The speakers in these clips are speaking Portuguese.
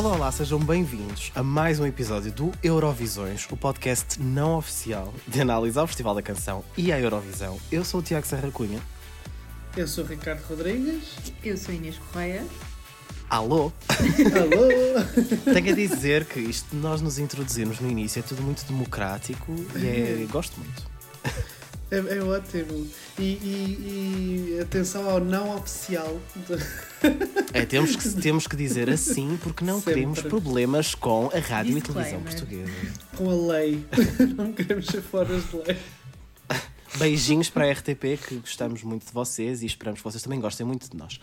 Olá, olá, sejam bem-vindos a mais um episódio do Eurovisões, o podcast não oficial de análise ao Festival da Canção e à Eurovisão. Eu sou o Tiago Serra Cunha. Eu sou o Ricardo Rodrigues. Eu sou Inês Correia. Alô? Alô? Tenho a dizer que isto de nós nos introduzirmos no início é tudo muito democrático e é... gosto muito. É, é ótimo. E, e, e, atenção ao não oficial. É, temos que, temos que dizer assim porque não Sempre. queremos problemas com a rádio e televisão portuguesa. Com a lei. não queremos ser fora de lei. Beijinhos para a RTP, que gostamos muito de vocês e esperamos que vocês também gostem muito de nós.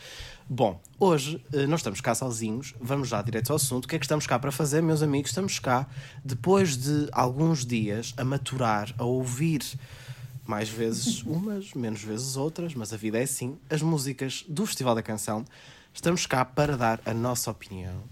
Bom, hoje eh, não estamos cá sozinhos, vamos já direto ao assunto. O que é que estamos cá para fazer, meus amigos? Estamos cá, depois de alguns dias, a maturar, a ouvir mais vezes umas, menos vezes outras, mas a vida é assim. As músicas do Festival da Canção. Estamos cá para dar a nossa opinião,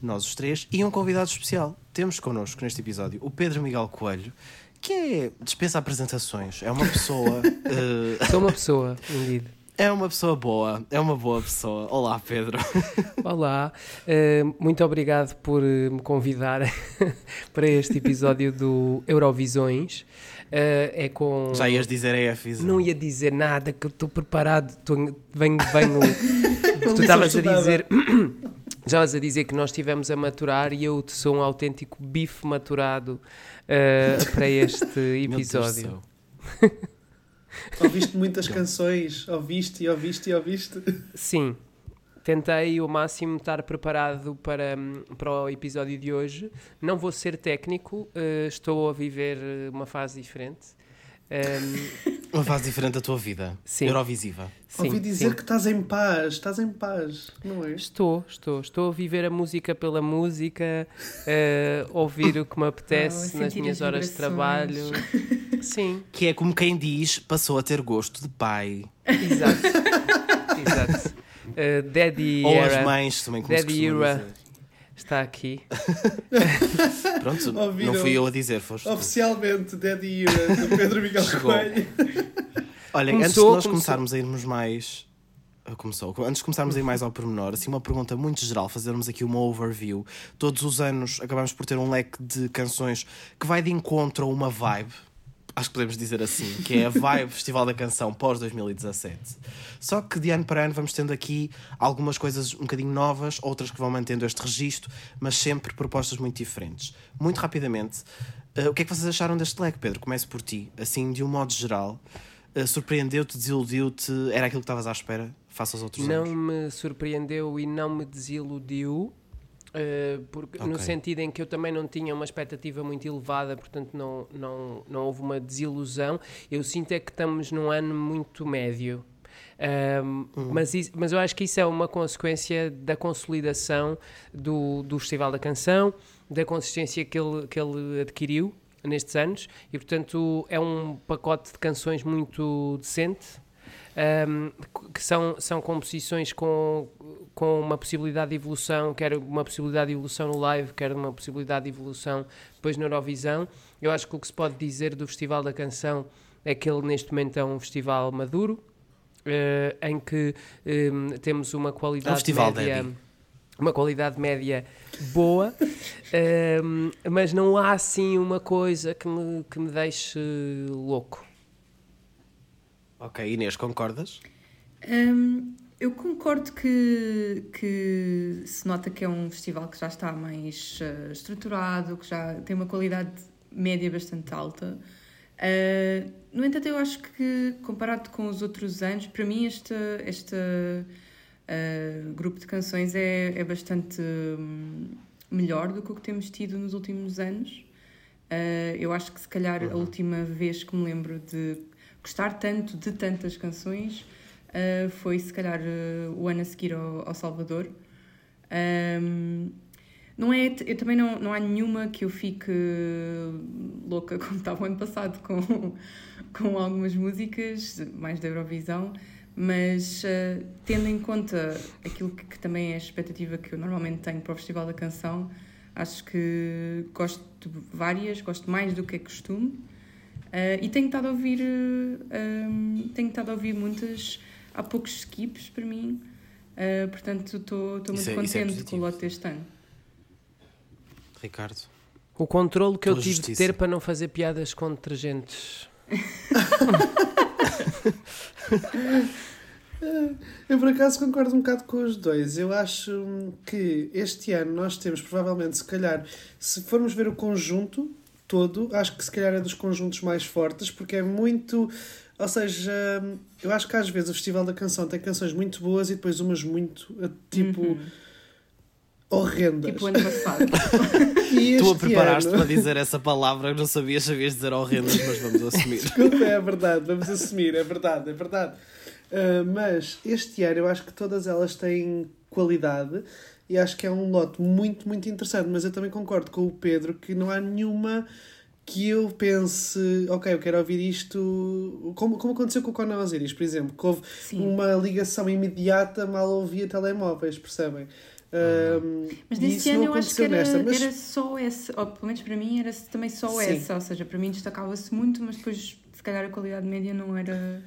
nós os três, e um convidado especial. Temos connosco neste episódio o Pedro Miguel Coelho, que é dispensa apresentações, é uma pessoa. uh... Sou uma pessoa, indeed. É uma pessoa boa, é uma boa pessoa. Olá, Pedro. Olá, uh, muito obrigado por me convidar para este episódio do Eurovisões. Uh, é com. Já ias dizer EF Não ia dizer nada, que eu estou preparado. Tô, venho, venho. tu estavas a dizer. Já estavas a dizer que nós estivemos a maturar e eu sou um autêntico bife maturado uh, para este episódio. ouviste muitas canções, ouviste e ouviste e ouviste. Sim, tentei o máximo estar preparado para, para o episódio de hoje. Não vou ser técnico, uh, estou a viver uma fase diferente. Um, uma fase diferente da tua vida, sim. Eurovisiva. Sim, Ouvi dizer sim. que estás em paz, estás em paz, não é? Estou, estou. Estou a viver a música pela música, uh, ouvir o que me apetece oh, nas minhas horas de trabalho. Sim. Que é como quem diz, passou a ter gosto de pai. Exato. Exato. Uh, Daddy Ou Era. as mães também, como Daddy Era está aqui. Pronto, Ouviram não fui eu a dizer, foste Oficialmente, Daddy Era, do Pedro Miguel Coelho. Olhem, antes de nós começou. começarmos a irmos mais... Ah, começou. Antes de começarmos a ir mais ao pormenor, assim, uma pergunta muito geral, fazermos aqui uma overview. Todos os anos acabamos por ter um leque de canções que vai de encontro a uma vibe acho que podemos dizer assim, que é a Vibe Festival da Canção pós 2017. Só que de ano para ano vamos tendo aqui algumas coisas um bocadinho novas, outras que vão mantendo este registro, mas sempre propostas muito diferentes. Muito rapidamente, uh, o que é que vocês acharam deste leque, Pedro? Começo por ti, assim, de um modo geral. Uh, surpreendeu-te, desiludiu-te? Era aquilo que estavas à espera face aos outros não anos? Não me surpreendeu e não me desiludiu. Uh, porque, okay. No sentido em que eu também não tinha uma expectativa muito elevada, portanto não, não, não houve uma desilusão. Eu sinto é que estamos num ano muito médio. Um, uhum. mas, isso, mas eu acho que isso é uma consequência da consolidação do, do Festival da Canção, da consistência que ele, que ele adquiriu nestes anos e, portanto, é um pacote de canções muito decente um, que são, são composições com, com uma possibilidade de evolução, quer uma possibilidade de evolução no live, quer uma possibilidade de evolução depois na Eurovisão. Eu acho que o que se pode dizer do Festival da Canção é que ele neste momento é um festival maduro, uh, em que um, temos uma qualidade é um média... Uma qualidade média boa, um, mas não há assim uma coisa que me, que me deixe louco. Ok, Inês, concordas? Um, eu concordo que, que se nota que é um festival que já está mais uh, estruturado, que já tem uma qualidade média bastante alta. Uh, no entanto, eu acho que, comparado com os outros anos, para mim este, este uh, grupo de canções é, é bastante um, melhor do que o que temos tido nos últimos anos. eu acho que, se calhar, uhum. a última vez que me lembro de gostar tanto de tantas canções uh, foi se calhar uh, o ano a seguir ao, ao Salvador. Um, não é, eu também não, não há nenhuma que eu fique louca como estava o ano passado com, com algumas músicas, mais da Eurovisão, mas uh, tendo em conta aquilo que, que, também é a expectativa que eu normalmente tenho para o Festival da Canção, acho que gosto de várias, gosto mais do que é costume. Uh, e tenho estado a ouvir, uh, um, tenho estado a ouvir muitas, há poucos skips para mim, uh, portanto estou muito é, é contente é com o lote deste ano. Ricardo. O controle que eu tive justiça. de ter para não fazer piadas com detergentes. Eu por acaso concordo um bocado com os dois. Eu acho que este ano nós temos provavelmente, se calhar, se formos ver o conjunto todo, acho que se calhar é dos conjuntos mais fortes, porque é muito. Ou seja, eu acho que às vezes o Festival da Canção tem canções muito boas e depois umas muito tipo. Uhum. Horrendas. Tipo ano passado. tu a preparaste ano... para dizer essa palavra, não sabias, sabias dizer horrendas, mas vamos assumir. Desculpa, é verdade, vamos assumir, é verdade, é verdade. Uh, mas este ano eu acho que todas elas têm qualidade e acho que é um lote muito, muito interessante. Mas eu também concordo com o Pedro que não há nenhuma que eu pense, ok, eu quero ouvir isto, como, como aconteceu com o Conan Osiris, por exemplo, que houve Sim. uma ligação imediata mal ouvia telemóveis, percebem? Um, mas nesse ano eu acho que era, nesta, mas... era só essa, ou pelo menos para mim era também só Sim. essa, ou seja, para mim destacava-se muito, mas depois se calhar a qualidade média não era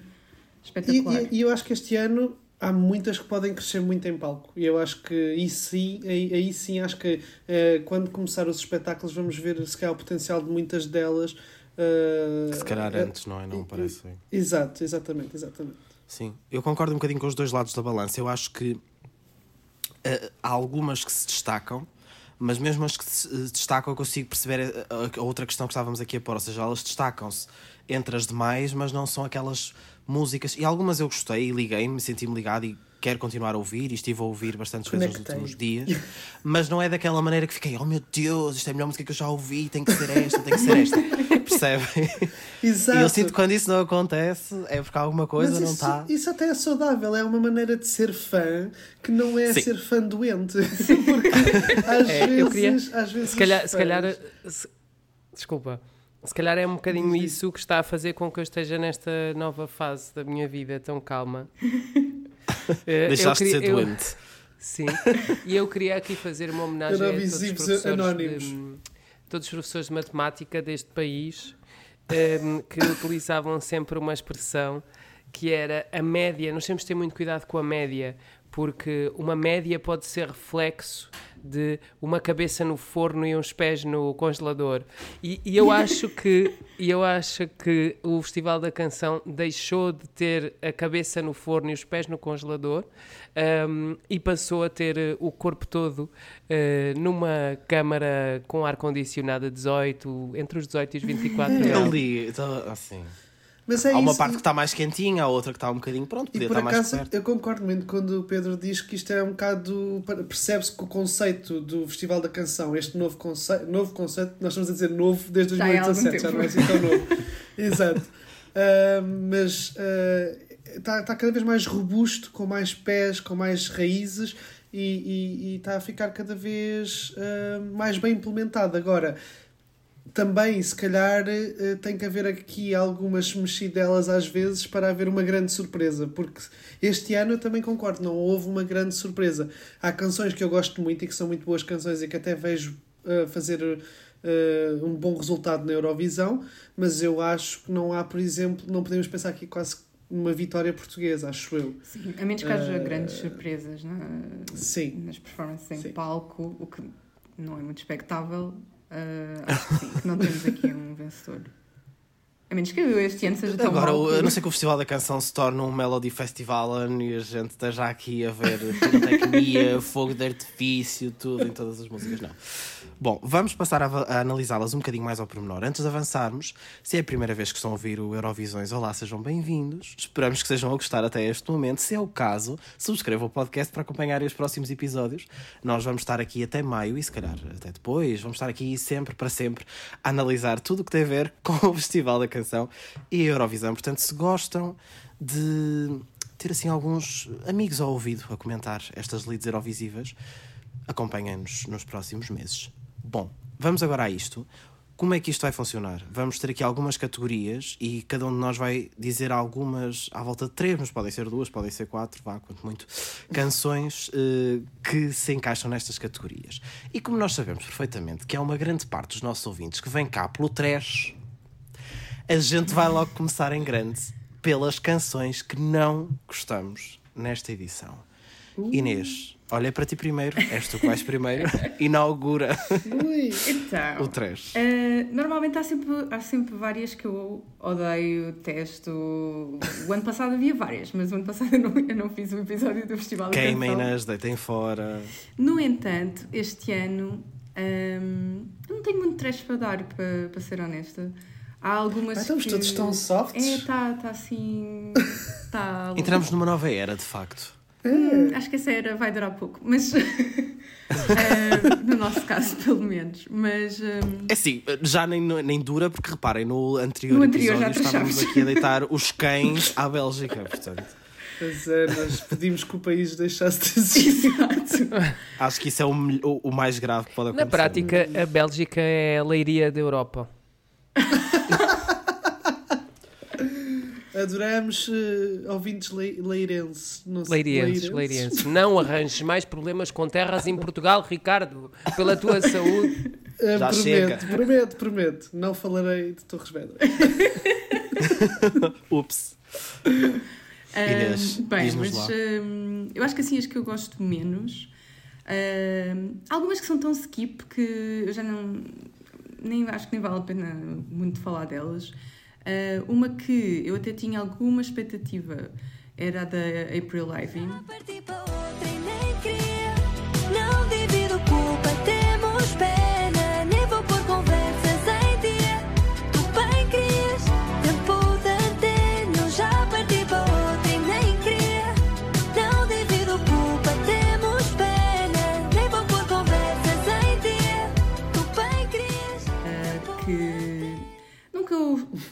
espetacular. E, e, e, eu acho que este ano há muitas que podem crescer muito em palco. E eu acho que aí sim, aí, aí sim acho que uh, quando começar os espetáculos vamos ver se calhar o potencial de muitas delas. Uh, se calhar antes, não é? Não parece. Exato, exatamente, exatamente. Sim, eu concordo um bocadinho com os dois lados da balança. Eu acho que uh, há algumas que se destacam, mas mesmo as que se destacam, eu consigo perceber a, a outra questão que estávamos aqui a pôr, ou seja, elas destacam-se entre as demais, mas não são aquelas músicas, e algumas eu gostei e liguei-me, senti-me ligado e quero continuar a ouvir e estive a ouvir bastantes vezes nos últimos dias, mas não é daquela maneira que fiquei, oh meu Deus, isto é a melhor música que eu já ouvi, tem que ser esta, tem que ser esta. Percebem? Exato. E eu sinto que quando isso não acontece é porque alguma coisa mas não está. Isso até é saudável, é uma maneira de ser fã que não é Sim. ser fã doente. Porque às é, vezes, queria, às vezes. Se calhar, se calhar se, desculpa se calhar é um bocadinho isso que está a fazer com que eu esteja nesta nova fase da minha vida tão calma. Eh, Deixaste queria, de ser doente. Eu, sim, e eu queria aqui fazer uma homenagem a todos os professores de, todos os professores de matemática deste país um, que utilizavam sempre uma expressão que era a média. Nós temos de ter muito cuidado com a média, porque uma média pode ser reflexo de uma cabeça no forno e uns pés no congelador. E, e eu acho que eu acho que o Festival da Canção deixou de ter a cabeça no forno e os pés no congelador um, e passou a ter uh, o corpo todo uh, numa câmara com ar condicionado a 18, entre os 18 e os 24 graus. Eu li, assim. Mas é há uma isso. parte que está mais quentinha, há outra que está um bocadinho pronto, podia e por estar acaso, mais perto. Eu concordo muito quando o Pedro diz que isto é um bocado. Percebe-se que o conceito do Festival da Canção, este novo conceito, novo conceito, nós estamos a dizer novo desde 2017, já, já não é assim tão novo. Exato. Uh, mas uh, está, está cada vez mais robusto, com mais pés, com mais raízes e está a ficar cada vez uh, mais bem implementado. Agora também, se calhar, eh, tem que haver aqui algumas mexidelas às vezes para haver uma grande surpresa, porque este ano eu também concordo, não houve uma grande surpresa. Há canções que eu gosto muito e que são muito boas canções e que até vejo uh, fazer uh, um bom resultado na Eurovisão, mas eu acho que não há, por exemplo, não podemos pensar aqui quase numa vitória portuguesa, acho eu. Sim, a menos que haja uh, grandes surpresas na, sim, nas performances em sim. palco, o que não é muito expectável Uh, acho que sim, que não temos aqui um vencedor. A menos que este ano seja tão Agora, mal. a não ser que o Festival da Canção se torne um Melody Festival e a gente esteja aqui a ver pirotecnia, fogo de artifício, tudo em todas as músicas, não. Bom, vamos passar a, a analisá-las um bocadinho mais ao pormenor. Antes de avançarmos, se é a primeira vez que estão a ouvir o Eurovisões, olá, sejam bem-vindos. Esperamos que estejam a gostar até este momento. Se é o caso, subscrevam o podcast para acompanharem os próximos episódios. Nós vamos estar aqui até maio e, se calhar, até depois. Vamos estar aqui sempre, para sempre, a analisar tudo o que tem a ver com o Festival da Canção e a Eurovisão. Portanto, se gostam de ter assim alguns amigos ao ouvido a comentar estas leads Eurovisivas, acompanhem-nos nos próximos meses. Bom, vamos agora a isto. Como é que isto vai funcionar? Vamos ter aqui algumas categorias e cada um de nós vai dizer algumas, à volta de três, mas podem ser duas, podem ser quatro, vá, quanto muito, canções uh, que se encaixam nestas categorias. E como nós sabemos perfeitamente que há uma grande parte dos nossos ouvintes que vem cá pelo trash, a gente vai logo começar em grande pelas canções que não gostamos nesta edição. Uh. Inês, Olha para ti primeiro, és tu que vais primeiro, inaugura Ui. Então, o trash. Uh, normalmente há sempre, há sempre várias que eu odeio, testo. O ano passado havia várias, mas o ano passado eu não, eu não fiz o um episódio do Festival Queimem-nas, deitem fora. No entanto, este ano um, não tenho muito trash para dar, para, para ser honesta. Há algumas. Ah, estamos que... todos tão softs. É, está tá assim. Tá... Entramos numa nova era, de facto. Hum, acho que essa era vai durar pouco, mas. uh, no nosso caso, pelo menos. Mas. Um... É assim, já nem, nem dura, porque reparem, no anterior, no anterior episódio estávamos aqui a deitar os cães à Bélgica, portanto. Pois é, nós pedimos que o país deixasse de existir. Acho que isso é o, o, o, mais grave que pode acontecer. Na prática, a Bélgica é a leiria da Europa. Adoramos uh, ouvintes le leirenses. Não leirienses, leirienses. Não arranjes mais problemas com terras em Portugal, Ricardo, pela tua saúde. Uh, prometo, chega. prometo, prometo. Não falarei de Torres Vedras. Ups. Bem, mas uh, eu acho que assim as que eu gosto menos. Uh, algumas que são tão skip que eu já não. Nem, acho que nem vale a pena muito falar delas. Uh, uma que eu até tinha alguma expectativa era a da April Ivy.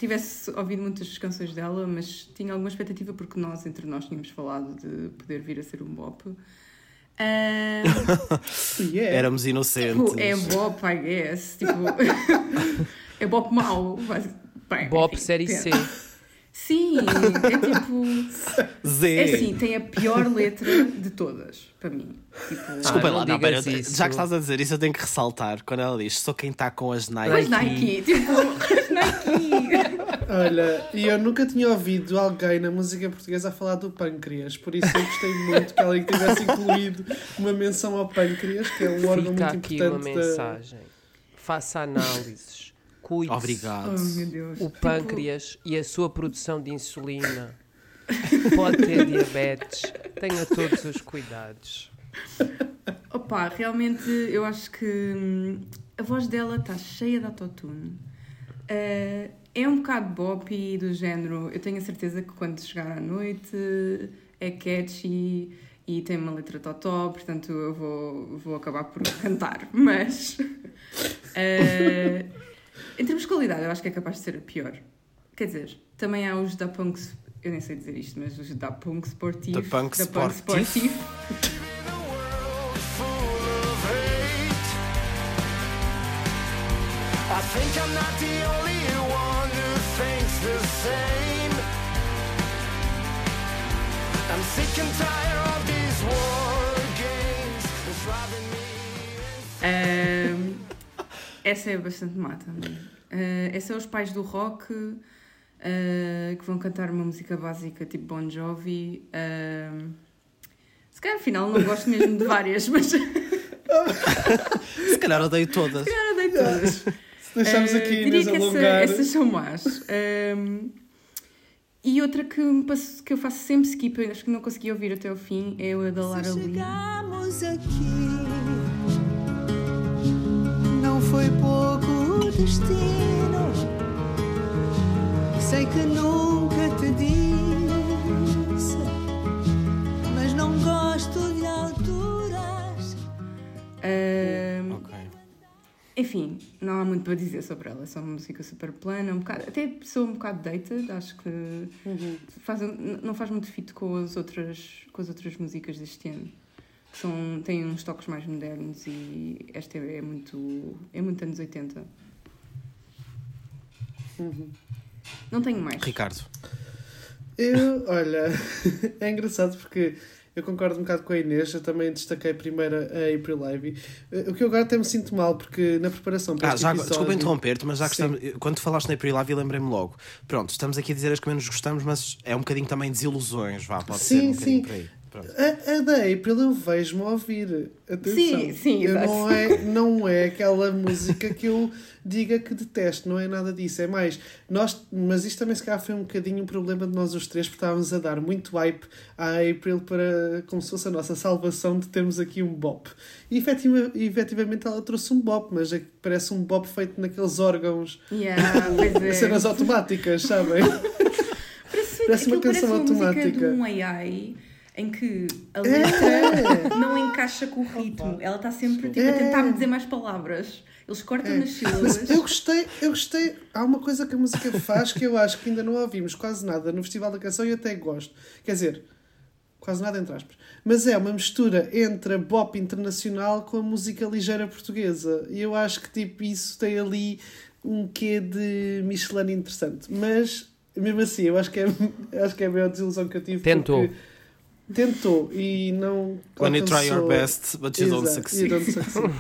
Tivesse ouvido muitas canções dela, mas tinha alguma expectativa porque nós, entre nós, tínhamos falado de poder vir a ser um bop. Um, yeah. Éramos inocentes. Tipo, é bop, I guess. Tipo, é bop mau. Bem, bop enfim, série C. Sim, é tipo. Z. É assim, tem a pior letra de todas, para mim. Tipo, Desculpa ah, lá, não, pera, já que estás a dizer isso, eu tenho que ressaltar quando ela diz: sou quem está com as Nike. As Nike, tipo, as Nike. Olha, e eu nunca tinha ouvido alguém na música portuguesa a falar do pâncreas, por isso eu gostei muito que alguém tivesse incluído uma menção ao pâncreas, que é um órgão Fica muito aqui importante. uma mensagem. Da... Faça análises cuide Obrigado. Oh, o pâncreas tipo... e a sua produção de insulina. Pode ter diabetes. Tenha todos os cuidados. Opa, realmente eu acho que hum, a voz dela está cheia de autotune. Uh, é um bocado bop do género. Eu tenho a certeza que quando chegar à noite é catchy e tem uma letra totó, portanto eu vou, vou acabar por cantar. Mas. Uh, em termos de qualidade, eu acho que é capaz de ser a pior. Quer dizer, também há os da Punk. Eu nem sei dizer isto, mas os da Punk Sportivo. Da Punk da Punk Sportivo. I think I'm not the only Essa é bastante má também. Uh, essa é os pais do rock uh, que vão cantar uma música básica tipo Bon Jovi. Uh, se calhar afinal não gosto mesmo de várias, mas. se calhar odeio todas. Se calhar odeio todas. Se deixamos aqui uh, diria que essa, essas são más. E outra que, passo, que eu faço sempre skip, acho que não consegui ouvir até o fim, é a da Lara Lee. Chegamos aqui foi pouco o destino. Sei que nunca te disse, mas não gosto de alturas. Ok. Enfim, não há muito para dizer sobre ela. É só uma música super plana, um bocado, até sou um bocado dated, acho que uhum. faz, não faz muito fit com as outras, com as outras músicas deste ano são, têm uns toques mais modernos e esta é muito, é muito anos 80. Uhum. Não tenho mais. Ricardo. Eu, olha, é engraçado porque eu concordo um bocado com a Inês, eu também destaquei primeiro a April Ivy. Eh, o que eu agora até me sinto mal, porque na preparação para ah, já, episódio... Desculpa interromper-te, mas já que estamos, quando falaste na April Ivy, lembrei-me logo. Pronto, estamos aqui a dizer as que menos gostamos, mas é um bocadinho também desilusões, vá, pode sim, ser um sim. por aí. A, a da April eu vejo-me ouvir. Atenção. Sim, sim, eu não é Não é aquela música que eu diga que detesto, não é nada disso. É mais, nós, mas isto também se calhar foi um bocadinho um problema de nós os três, porque estávamos a dar muito hype à April para, como se fosse a nossa salvação de termos aqui um bop. E efetiva, efetivamente ela trouxe um bop, mas é, parece um bop feito naqueles órgãos. Yeah, é. cenas automáticas, sabem? Parece, parece uma canção parece uma automática. de um AI em que a é. letra é. não encaixa com o ritmo. Ela está sempre tipo, é. a tentar me dizer mais palavras. Eles cortam é. nas sílabas. Mas eu gostei, eu gostei. Há uma coisa que a música faz que eu acho que ainda não ouvimos quase nada no Festival da Canção e até gosto. Quer dizer, quase nada entre aspas. Mas é uma mistura entre a bop internacional com a música ligeira portuguesa. E eu acho que tipo isso tem ali um quê de Michelin interessante. Mas mesmo assim, eu acho que é, acho que é a maior desilusão que eu tive. Tentou. Tentou e não. When you try your best, but you don't succeed. You don't succeed.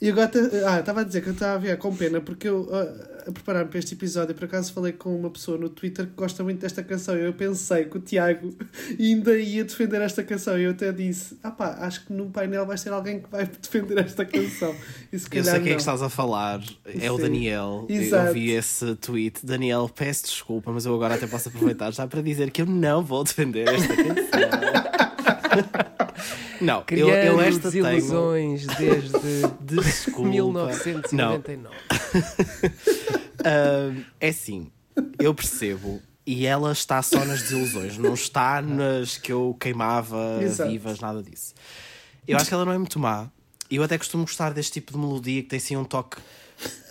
E agora, ah, estava a dizer que eu estava a ver com pena, porque eu, a, a preparar-me para este episódio, por acaso falei com uma pessoa no Twitter que gosta muito desta canção. Eu pensei que o Tiago ainda ia defender esta canção. E eu até disse: ah pá, acho que no painel vai ser alguém que vai defender esta canção. E se eu sei quem é que estás a falar, é Sim. o Daniel. Exato. Eu vi esse tweet. Daniel, peço desculpa, mas eu agora até posso aproveitar já para dizer que eu não vou defender esta canção. Não, eu, eu esta desilusões tenho... desde Desculpa. 1999. Não. uh, é assim, eu percebo. E ela está só nas desilusões, não está nas que eu queimava Exato. vivas, nada disso. Eu acho que ela não é muito má. Eu até costumo gostar deste tipo de melodia que tem assim um toque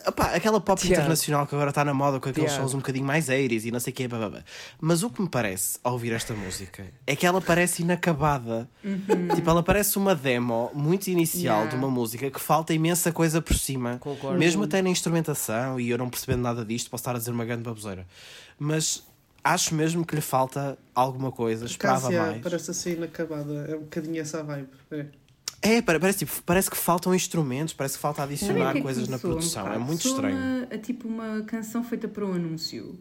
Opa, aquela pop Tiago. internacional que agora está na moda com aqueles sons um bocadinho mais aéreos e não sei o quê. Blá, Mas o que me parece ao ouvir esta música é que ela parece inacabada. Uhum. Tipo, ela parece uma demo muito inicial yeah. de uma música que falta imensa coisa por cima. Concordo. Mesmo até na instrumentação, e eu não percebendo nada disto, posso estar a dizer uma grande baboseira. Mas acho mesmo que lhe falta alguma coisa. Esperava Cássia, mais. Parece assim inacabada. É um bocadinho essa vibe. É. É, parece, tipo, parece que faltam instrumentos, parece que falta adicionar é coisas na produção. Um é muito estranho. É tipo uma canção feita para um anúncio.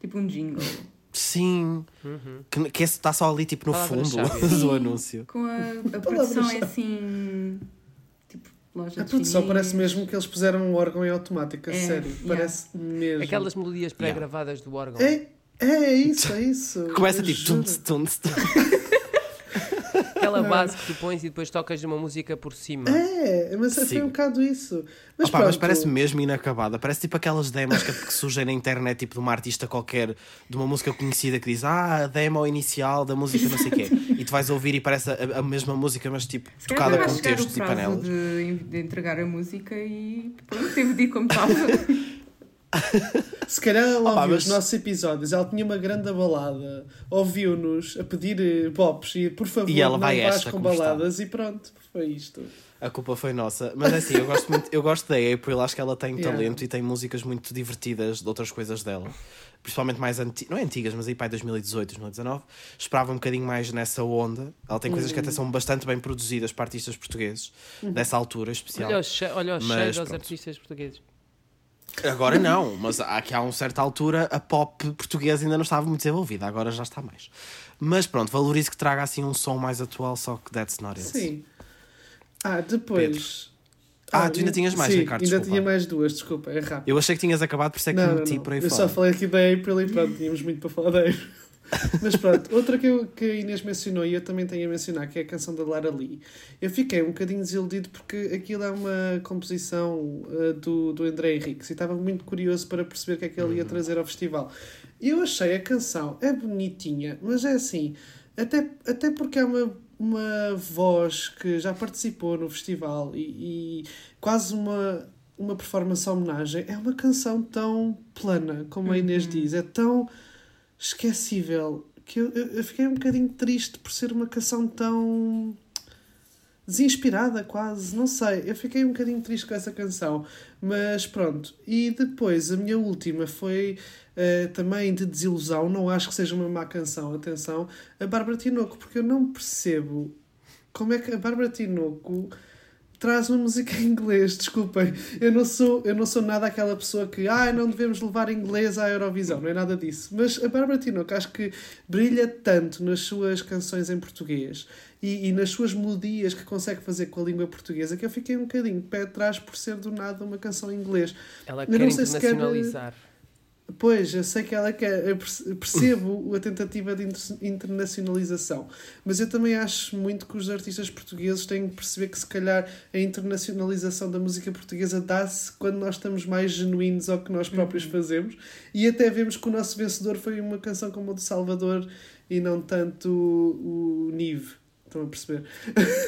Tipo um jingle. Sim, uhum. que, que está só ali tipo no fundo do anúncio. Com a, a produção é assim. Tipo, loja A produção parece mesmo que eles puseram um órgão em automática, é, sério. Yeah. Parece mesmo. Aquelas melodias pré-gravadas yeah. do órgão. É, é isso, é isso. Começa tipo. Tunts, tunts, aquela base que tu pões e depois tocas uma música por cima. É, mas Sim. foi um bocado isso. Mas, Opa, mas parece mesmo inacabada. Parece tipo aquelas demos que, que surgem na internet, tipo de uma artista qualquer, de uma música conhecida que diz ah, a demo inicial da música não sei o quê. E tu vais ouvir e parece a, a mesma música, mas tipo Se tocada com textos e panelas. De, de entregar a música e pronto, teve de ir como estava. Se calhar ela ouviu mas... os nossos episódios, ela tinha uma grande balada, ouviu-nos a pedir pops eh, e por favor e ela não vai vais com baladas está. e pronto, foi isto. A culpa foi nossa. Mas é assim, eu gosto muito, eu gosto da April, acho que ela tem yeah. talento e tem músicas muito divertidas de outras coisas dela. Principalmente mais antigas, não é antigas, mas aí para 2018, 2019. Esperava um bocadinho mais nessa onda. Ela tem coisas uhum. que até uhum. são bastante bem produzidas para artistas portugueses, uhum. dessa altura especial. Olha, olha o cheiro aos artistas portugueses. Agora não, mas aqui há uma certa altura a pop portuguesa ainda não estava muito desenvolvida, agora já está mais. Mas pronto, valorizo que traga assim um som mais atual, só que that's not it. Sim. Ah, depois. Ah, ah, tu ainda tinhas mais, sim, Ricardo. Ainda tinha mais duas, desculpa, é rápido. Eu achei que tinhas acabado, por isso é que não, meti não, por aí Eu fora. só falei aqui da April e pronto, tínhamos muito para falar da April. Mas pronto, outra que, eu, que a Inês mencionou e eu também tenho a mencionar, que é a canção da Lara Lee. Eu fiquei um bocadinho desiludido porque aquilo é uma composição uh, do, do André Henriques e estava muito curioso para perceber o que é que ele ia uhum. trazer ao festival. E eu achei a canção, é bonitinha, mas é assim, até, até porque é uma, uma voz que já participou no festival e, e quase uma uma performance homenagem, é uma canção tão plana, como a Inês uhum. diz, é tão esquecível que eu, eu, fiquei um bocadinho triste por ser uma canção tão desinspirada quase, não sei, eu fiquei um bocadinho triste com essa canção, mas pronto. E depois a minha última foi uh, também de desilusão, não acho que seja uma má canção, atenção, a Bárbara Tinoco, porque eu não percebo como é que a Bárbara Tinoco traz uma música em inglês, desculpem. Eu não sou, eu não sou nada aquela pessoa que ah, não devemos levar inglês à Eurovisão, não é nada disso. Mas a Bárbara Tinoco acho que brilha tanto nas suas canções em português e, e, nas suas melodias que consegue fazer com a língua portuguesa que eu fiquei um bocadinho de pé atrás por ser do nada uma canção em inglês. Ela eu quer internacionalizar. Quer... Pois, eu sei que ela quer, eu percebo a tentativa de internacionalização, mas eu também acho muito que os artistas portugueses têm que perceber que se calhar a internacionalização da música portuguesa dá-se quando nós estamos mais genuínos ao que nós próprios uhum. fazemos e até vemos que o nosso vencedor foi uma canção como a do Salvador e não tanto o, o Nive. Estão a perceber?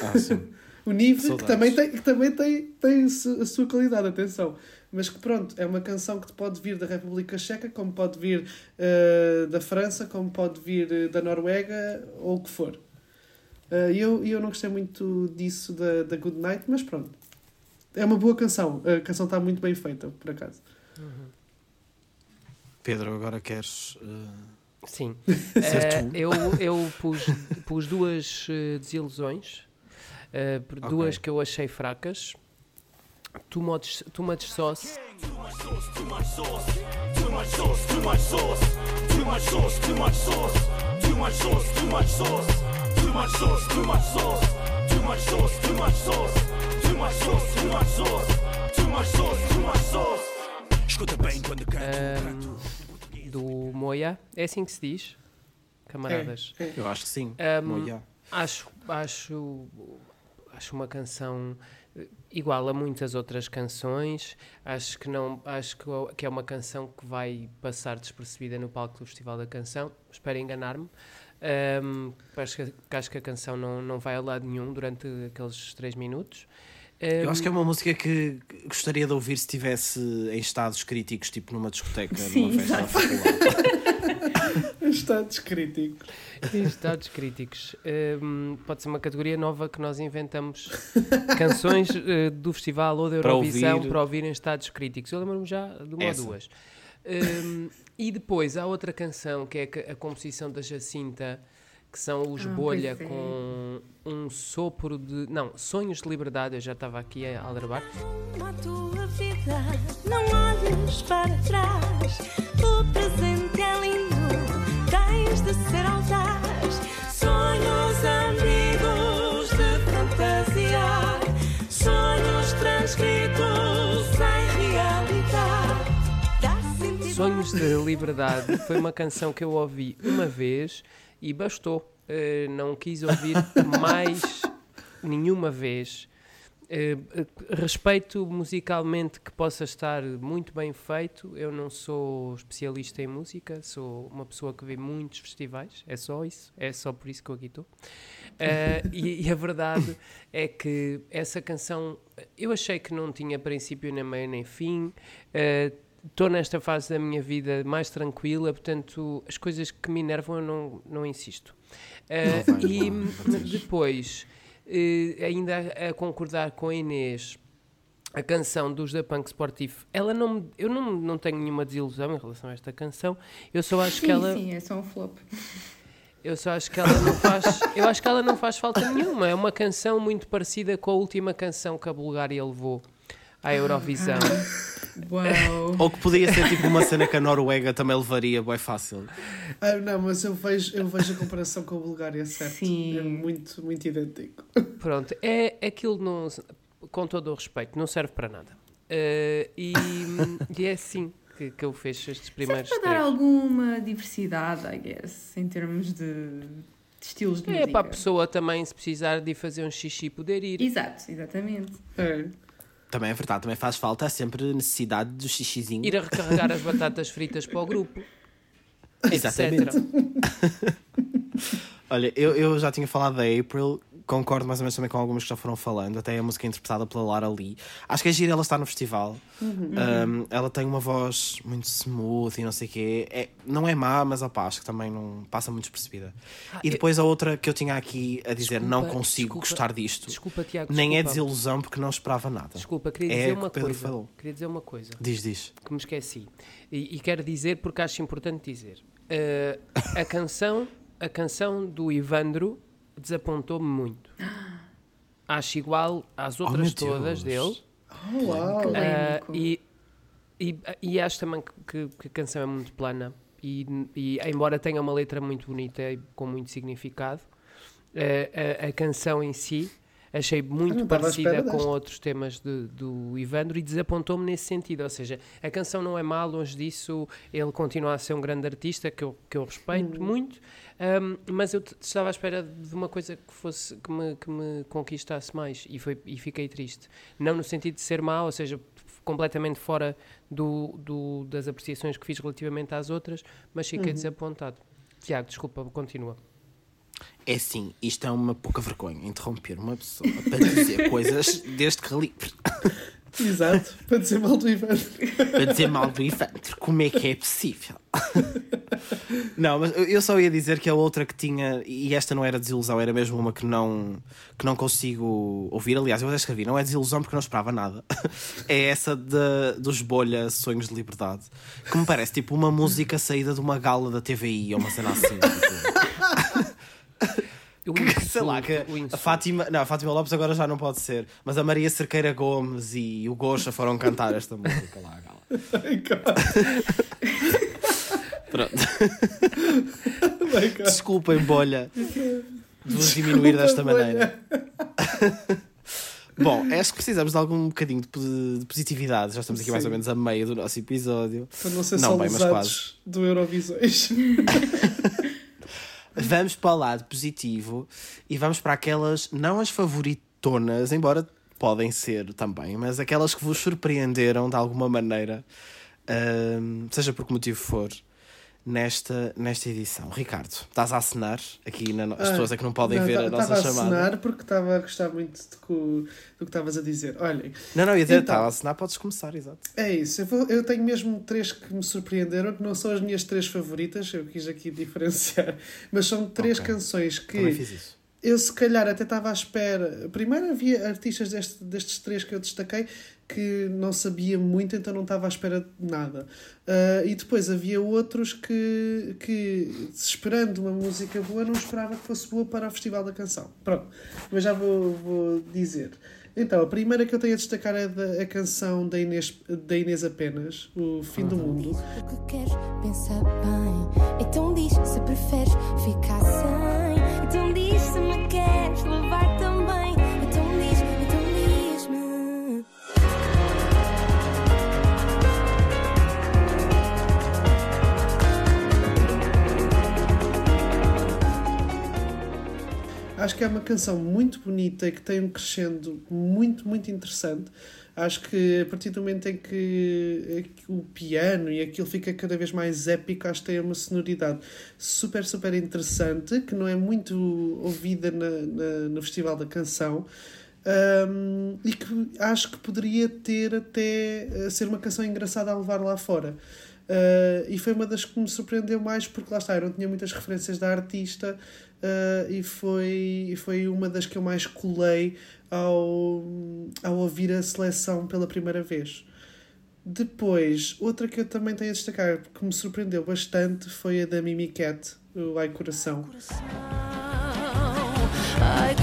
Ah, sim. o Nive, que também, tem, que também tem, tem a sua qualidade, atenção mas que pronto, é uma canção que pode vir da República Checa, como pode vir uh, da França, como pode vir uh, da Noruega, ou o que for. Uh, eu, eu não gostei muito disso da, da Good Night, mas pronto. É uma boa canção. A canção está muito bem feita, por acaso. Uhum. Pedro, agora queres. Uh... Sim. eu eu pus, pus duas desilusões, duas okay. que eu achei fracas Too much, too much sauce. Escuta bem quando canto. Do Moia, é assim que se diz, camaradas. É, é. Eu acho que sim. Moia. Acho, acho, acho uma canção igual a muitas outras canções, acho que não acho que é uma canção que vai passar despercebida no palco do Festival da Canção. Espero enganar-me. Um, acho, que, acho que a canção não, não vai a lado nenhum durante aqueles três minutos. Um, Eu acho que é uma música que gostaria de ouvir se estivesse em estados críticos, tipo numa discoteca, Sim, numa festa Estados críticos. Estados críticos. Um, pode ser uma categoria nova que nós inventamos. Canções uh, do festival ou da Eurovisão para ouvir, para ouvir em estados críticos. Eu lembro-me já de uma Essa. ou duas. Um, e depois há outra canção que é a composição da Jacinta, que são os ah, Bolha é. com um sopro de. Não, Sonhos de Liberdade. Eu já estava aqui a aldrabar. A tua vida, não olhes para trás. O presente é lindo tens de ser audaz. Sonhos ambíguos de fantasiar, sonhos transcritos em realidade. Sonhos de Liberdade foi uma canção que eu ouvi uma vez e bastou. Uh, não quis ouvir mais nenhuma vez. Uh, respeito musicalmente que possa estar muito bem feito. Eu não sou especialista em música, sou uma pessoa que vê muitos festivais, é só isso, é só por isso que eu aqui estou. Uh, e, e, a verdade é que essa canção eu achei que não tinha princípio, nem meio, nem fim. Estou nesta fase da minha vida mais tranquila, portanto, as coisas que me enervam eu não, não insisto. Não vai, e não, depois uh, ainda a, a, concordar com a Inês, a canção dos da Punk Sportivo, ela não, eu não, não tenho nenhuma desilusão em relação a esta canção. Eu só acho sim, que ela. Sim, é só um flop. Eu só acho que ela não faz. eu acho que ela não faz falta nenhuma. É uma canção muito parecida com a última canção que a Bulgária levou à Eurovisão. Uau. Ou que podia ser tipo uma cena que a Noruega também levaria, bem fácil. Ah, não, mas eu vejo, eu vejo a comparação com a Bulgária, certo? Sim. É muito, muito idêntico. Pronto, é aquilo, não, com todo o respeito, não serve para nada. Uh, e, e, é assim que, que eu fecho estes primeiros serve para dar alguma diversidade, I guess, em termos de, de estilos de é, música. É para a pessoa também, se precisar de fazer um xixi, poder ir. Exato, exatamente. É. Também é verdade, também faz falta sempre necessidade do xixizinho. Ir a recarregar as batatas fritas para o grupo. Exatamente. Olha, eu, eu já tinha falado da April, concordo mais ou menos também com algumas que já foram falando, até a música interpretada pela Lara Lee. Acho que é gira ela está no festival. Uhum. Um, ela tem uma voz muito smooth e não sei o quê. É, não é má, mas opa, acho que também não passa muito despercebida. Ah, e depois eu... a outra que eu tinha aqui a dizer, desculpa, não consigo desculpa, gostar disto. Desculpa, Tiago. Nem é desilusão porque não esperava nada. Desculpa, queria dizer é uma coisa. Falou. Queria dizer uma coisa. Diz, diz. Que me esqueci. E, e quero dizer porque acho importante dizer. Uh, a canção, a canção do Ivandro desapontou-me muito. acho igual às outras oh, todas dele. Oh, uau! Uh, e, e, e acho também que, que, a canção é muito plana. E, e, embora tenha uma letra muito bonita e com muito significado, uh, a, a canção em si achei muito parecida com outros temas de, do Ivandro e desapontou-me nesse sentido. Ou seja, a canção não é má, longe disso, ele continua a ser um grande artista que eu, que eu respeito hum. muito, um, mas eu estava à espera de uma coisa que fosse que me, que me conquistasse mais e, foi, e fiquei triste. Não no sentido de ser má, ou seja, completamente fora do, do, das apreciações que fiz relativamente às outras, mas fiquei uhum. desapontado. Tiago, desculpa, continua. É sim, isto é uma pouca vergonha interromper uma pessoa para dizer coisas deste calibre. Exato, para dizer mal do Ivandro. para dizer mal do Ivandro, como é que é possível? não, mas eu só ia dizer que a outra que tinha, e esta não era desilusão, era mesmo uma que não, que não consigo ouvir. Aliás, eu até escrevi, não é desilusão porque não esperava nada. é essa de, dos Bolha Sonhos de Liberdade, que me parece tipo uma música saída de uma gala da TVI ou uma cena assim. Sei lá, que a Fátima, não, a Fátima Lopes agora já não pode ser, mas a Maria Cerqueira Gomes e o Gocha foram cantar esta música lá, gala. Pronto. Desculpem, bolha, de vos diminuir desta maneira. Bom, acho que precisamos de algum bocadinho de positividade. Já estamos aqui Sim. mais ou menos a meio do nosso episódio. Para não ser não, só bem, mas quase. do Eurovisões. vamos para o lado positivo e vamos para aquelas, não as favoritonas, embora podem ser também, mas aquelas que vos surpreenderam de alguma maneira, seja por que motivo for nesta, nesta edição. Ricardo, estás a assinar aqui na as ah, pessoas é que não podem não, ver a nossa chamada. Estava a assinar porque estava a gostar muito do que, estavas a dizer. Olhem. Não, não, ia dizer, então, estava a assinar, podes começar, exato. É isso, eu, vou, eu, tenho mesmo três que me surpreenderam, que não são as minhas três favoritas, eu quis aqui diferenciar, mas são três okay. canções que. Também fiz isso eu se calhar até estava à espera. Primeiro havia artistas deste, destes três que eu destaquei que não sabia muito, então não estava à espera de nada. Uh, e depois havia outros que, que, esperando uma música boa, não esperava que fosse boa para o Festival da Canção. Pronto, mas já vou, vou dizer. Então, a primeira que eu tenho a destacar é da, a canção da Inês, da Inês Apenas, O Fim do Mundo. O que queres, pensa bem. Então diz se preferes ficar sem. Então diz se me queres levar Acho que é uma canção muito bonita e que tem um crescendo muito, muito interessante. Acho que a partir do momento em que o piano e aquilo fica cada vez mais épico, acho que tem uma sonoridade super, super interessante, que não é muito ouvida na, na no Festival da Canção. Um, e que acho que poderia ter até eh, ser uma canção engraçada a levar lá fora. Uh, e foi uma das que me surpreendeu mais porque lá está, eu não tinha muitas referências da artista uh, e, foi, foi uma das que eu mais colei ao, ao ouvir a seleção pela primeira vez. Depois, outra que eu também tenho a destacar, que me surpreendeu bastante, foi a da Mimi Cat, o Ai Coração. Ai Coração.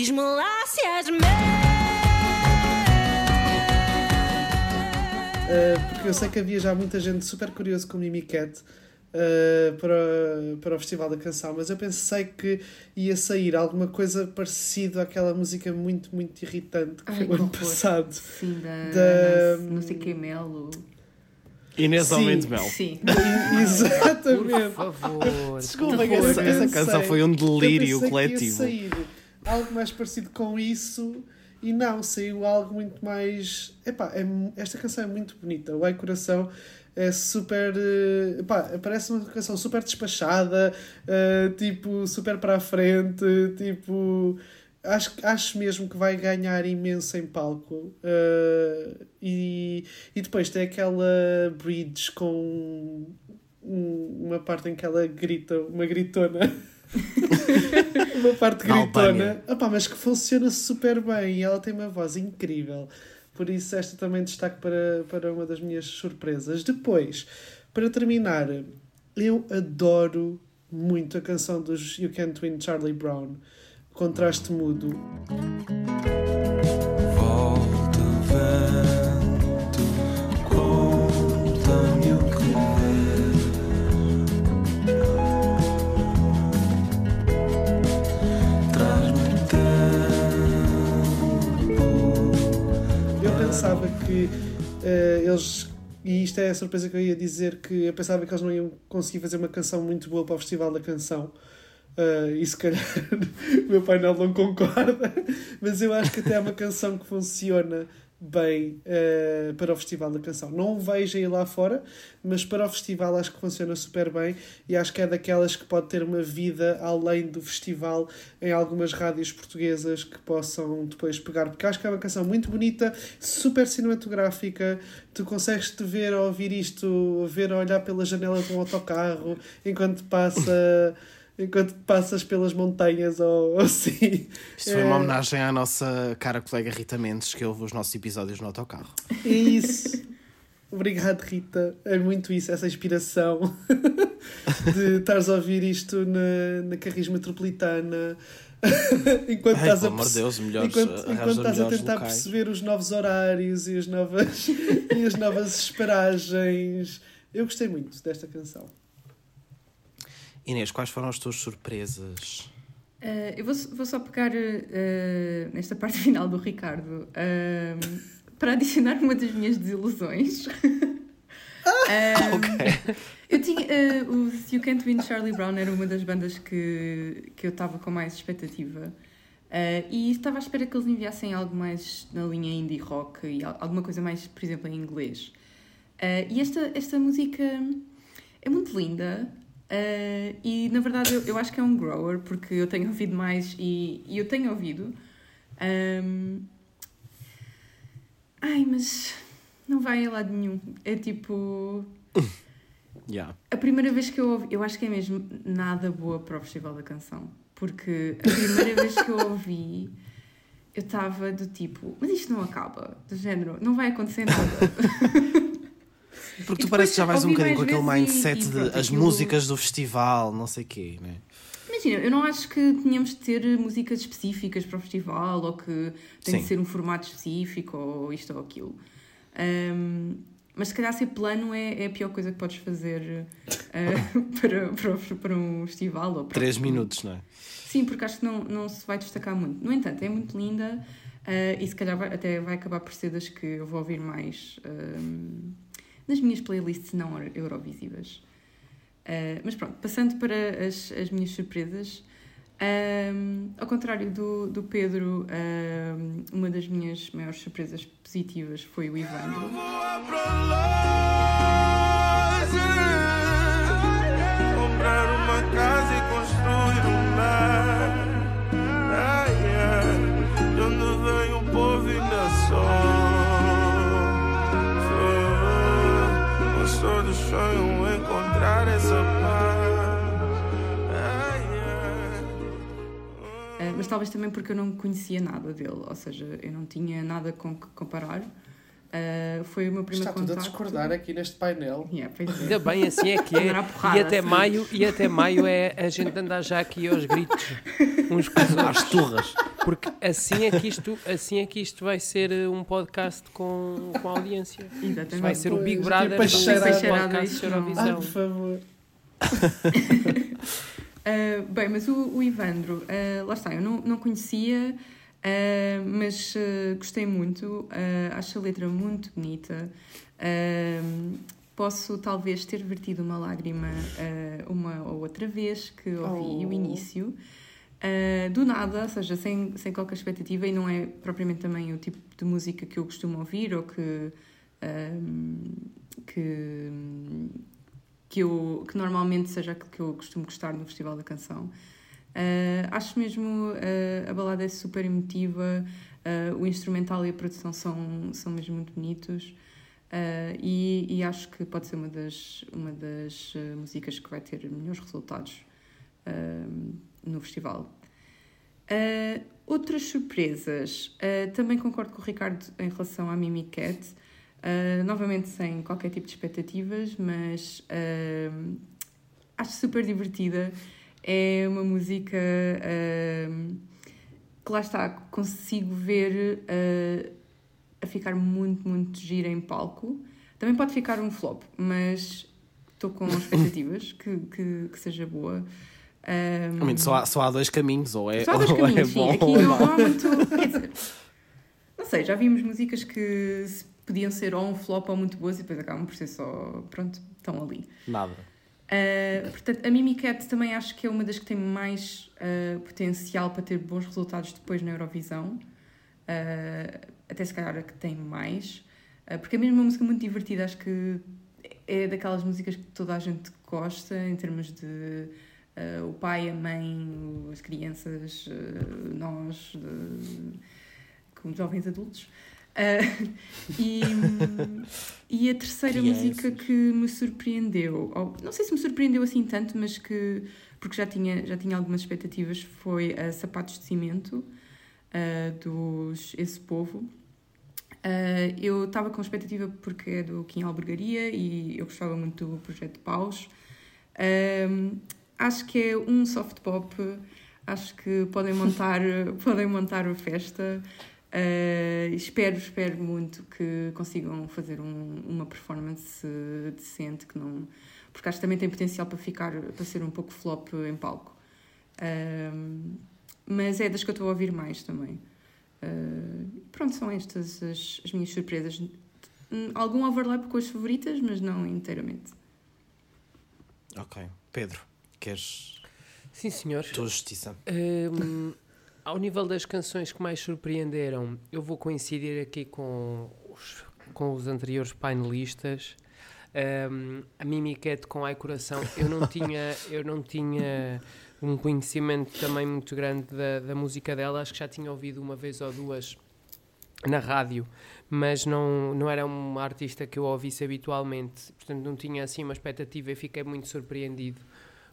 Diz-me lá se és meu. Uh, porque eu sei que havia já muita gente super curiosa com o Mimi Cat uh, para, para o Festival da Canção, mas eu pensei que ia sair alguma coisa parecido àquela música muito, muito irritante que Ai, foi o ano passado. Sim, da, da não sei que Melo. Inês Almeida Mel. Sim. Exatamente. Por favor. Desculpa, essa, essa canção foi um delírio coletivo. Algo mais parecido com isso e não, saiu algo muito mais. Epá, é, esta canção é muito bonita. O Ai Coração é super. Eh, epá, parece uma canção super despachada, uh, tipo, super para a frente, tipo. Acho, acho mesmo que vai ganhar imenso em palco. Uh, e, e depois tem aquela bridge com uma parte em que ela grita, uma gritona. uma parte gritona, Opa, mas que funciona super bem e ela tem uma voz incrível. Por isso, esta também destaque para, para uma das minhas surpresas. Depois, para terminar, eu adoro muito a canção dos You Can't Win Charlie Brown, Contraste Mudo. Eles e isto é a surpresa que eu ia dizer que eu pensava que eles não iam conseguir fazer uma canção muito boa para o Festival da Canção. Uh, e se calhar o meu painel não concorda, mas eu acho que até é uma canção que funciona bem uh, para o Festival da Canção. Não o vejo aí lá fora, mas para o festival acho que funciona super bem e acho que é daquelas que pode ter uma vida além do festival em algumas rádios portuguesas que possam depois pegar, porque acho que é uma canção muito bonita, super cinematográfica. Tu consegues te ver a ouvir isto, ver a olhar pela janela de um autocarro enquanto passa. enquanto passas pelas montanhas ou, ou assim. Isto foi uma é. homenagem à nossa cara colega Rita Mendes que ouve os nossos episódios no autocarro. É isso. Obrigado, Rita. É muito isso, essa inspiração de estares a ouvir isto na, na Carris Metropolitana. enquanto Ai, estás a perce... Deus, melhores, enquanto, enquanto estás a tentar locais. perceber os novos horários e as novas, e as novas esperagens. Eu gostei muito desta canção. Inês, quais foram as tuas surpresas? Uh, eu vou, vou, só pegar uh, nesta parte final do Ricardo uh, para adicionar uma das minhas desilusões. Ah, ok. Eu tinha. Uh, o You Can't Win Charlie Brown era uma das bandas que, que eu estava com mais expectativa. e estava à espera que eles enviassem algo mais na linha indie rock e alguma coisa mais, por exemplo, em inglês. e esta, esta música é muito linda. Uh, e na verdade eu, eu acho que é um grower, porque eu tenho ouvido mais e, e eu tenho ouvido. Um... Ai, mas não vai a lado nenhum. É tipo. Yeah. A primeira vez que eu ouvi, eu acho que é mesmo nada boa para o Festival da Canção. Porque a primeira vez que eu ouvi, eu estava do tipo, mas isto não acaba, do género, não vai acontecer nada. Porque tu pareces já mais um bocadinho com aquele mindset e, e pronto, de as aquilo... músicas do festival, não sei o quê, né? Imagina, eu não acho que tenhamos de ter músicas específicas para o festival ou que tem Sim. de ser um formato específico ou isto ou aquilo. Um, mas se calhar ser plano é, é a pior coisa que podes fazer uh, para, para, para um festival. Ou para Três minutos, não é? Sim, porque acho que não, não se vai destacar muito. No entanto, é muito linda uh, e se calhar vai, até vai acabar por ser das que eu vou ouvir mais. Um, nas minhas playlists não eurovisivas. Uh, mas pronto, passando para as, as minhas surpresas, um, ao contrário do, do Pedro, um, uma das minhas maiores surpresas positivas foi o Ivandro. Sonham encontrar essa paz. Uh, mas talvez também porque eu não conhecia nada dele, ou seja, eu não tinha nada com que comparar. Uh, foi o meu primeiro Está tudo a discordar aqui neste painel. Yeah, é. Ainda bem, assim é que é. e, até maio, e até maio é a gente andar já aqui aos gritos, uns com os às turras. Porque assim é, que isto, assim é que isto vai ser uh, um podcast com, com audiência. Exatamente. Vai ser o Big Brother do podcast Eurovisão. Ai, por favor. uh, bem, mas o, o Ivandro, uh, lá está, eu não, não conhecia. Uh, mas uh, gostei muito, uh, acho a letra muito bonita. posso talvez ter vertido uma lágrima uma ou outra vez que ouvi oh. o início. do nada, ou seja, sem, sem qualquer expectativa, e não é propriamente também o tipo de música que eu costumo ouvir ou que, que, que, eu, que normalmente seja aquilo que eu costumo gostar no Festival da Canção. Uh, acho mesmo uh, a balada é super emotiva, uh, o instrumental e a produção são, são mesmo muito bonitos e, e, acho que pode ser uma das, uma das músicas que vai ter melhores resultados no festival. Outras surpresas. Também concordo com o Ricardo em relação à Mimi Cat. Novamente sem qualquer tipo de expectativas, mas acho super divertida. É uma música que lá está, consigo ver a ficar muito, muito gira em palco. Também pode ficar um flop, mas estou com expectativas que, que, que seja boa. Um, só, há, só há dois caminhos, ou é, só há dois caminhos, é sim. bom Aqui não, não há muito. Quer dizer, não sei, já vimos músicas que podiam ser ou um flop ou muito boas e depois acabam por ser só. Pronto, estão ali. Nada. Uh, portanto, a Mimi Cat também acho que é uma das que tem mais uh, potencial para ter bons resultados depois na Eurovisão. Uh, até se calhar a que tem mais. porque é mesmo uma música muito divertida, acho que é daquelas músicas que toda a gente gosta em termos de o pai, a mãe, as crianças, nós, como jovens adultos. e, e a terceira música que me surpreendeu, ou, não sei se me surpreendeu assim tanto, mas que porque já tinha, já tinha algumas expectativas, foi a Sapatos de Cimento dos Esse Povo. Uh, eu estava com expectativa porque é do Kim Albergaria e eu gostava muito do projeto Paus. Uh, acho que é um soft pop, acho que podem montar, podem montar a festa. Uh, espero, espero muito que consigam fazer um, uma performance decente, que não, porque acho que também tem potencial para ficar, para ser um pouco flop em palco. Uh, mas é das que eu estou a ouvir mais também. Uh, pronto, são estas as, as minhas surpresas. Algum overlap com as favoritas, mas não inteiramente. Ok. Pedro. Queres. Sim, senhor. Tua justiça. Um, ao nível das canções que mais surpreenderam, eu vou coincidir aqui com os, com os anteriores painelistas. Um, a Mimi Cat com Ai Coração, eu não tinha, eu não tinha um conhecimento também muito grande da, da música dela, acho que já tinha ouvido uma vez ou duas na rádio, mas não, não era uma artista que eu ouvisse habitualmente, portanto não tinha assim uma expectativa. E fiquei muito surpreendido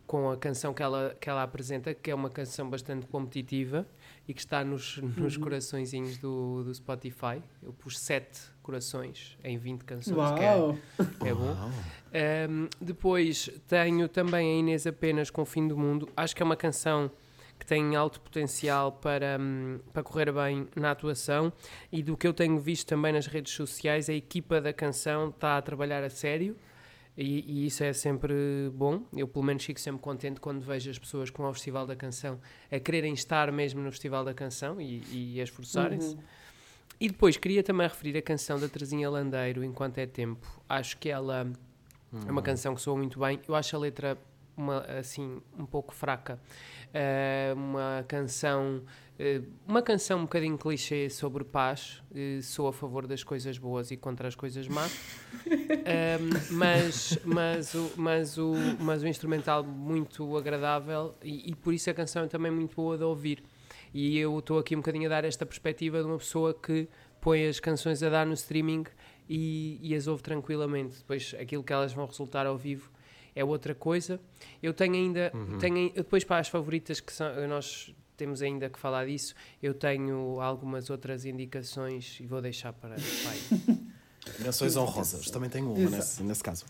com a canção que ela, que ela apresenta, que é uma canção bastante competitiva e que está nos, nos uhum. coraçõezinhos do, do Spotify. Eu pus sete corações em 20 canções, Uau. que é, é bom. Um, depois tenho também a Inês Apenas com o Fim do Mundo. Acho que é uma canção que tem alto potencial para, um, para correr bem na atuação e do que eu tenho visto também nas redes sociais, a equipa da canção está a trabalhar a sério e, e, isso é sempre bom. Eu, pelo menos, fico sempre contente quando vejo as pessoas com o Festival da Canção a quererem estar mesmo no Festival da Canção e, e a esforçarem-se. Uhum. E depois queria também referir a canção da Terezinha Landeiro, Enquanto é Tempo. Acho que ela uhum. é uma uhum. canção que soa muito bem. Eu acho a letra uma, assim, um pouco fraca. Uh, uma canção uma canção um bocadinho clichê sobre paz, eh, sou a favor das coisas boas e contra as coisas más, um, mas, mas, o, mas, o, mas o instrumental muito agradável e, e, por isso a canção é também muito boa de ouvir. E eu estou aqui um bocadinho a dar esta perspectiva de uma pessoa que põe as canções a dar no streaming e, e as ouve tranquilamente. Depois aquilo que elas vão resultar ao vivo é outra coisa. Eu tenho ainda, uhum. tenho, depois para as favoritas que são, nós temos ainda que falar disso. Eu tenho algumas outras indicações e vou deixar para pai. Menções honrosas, também tenho uma nesse, nesse, caso.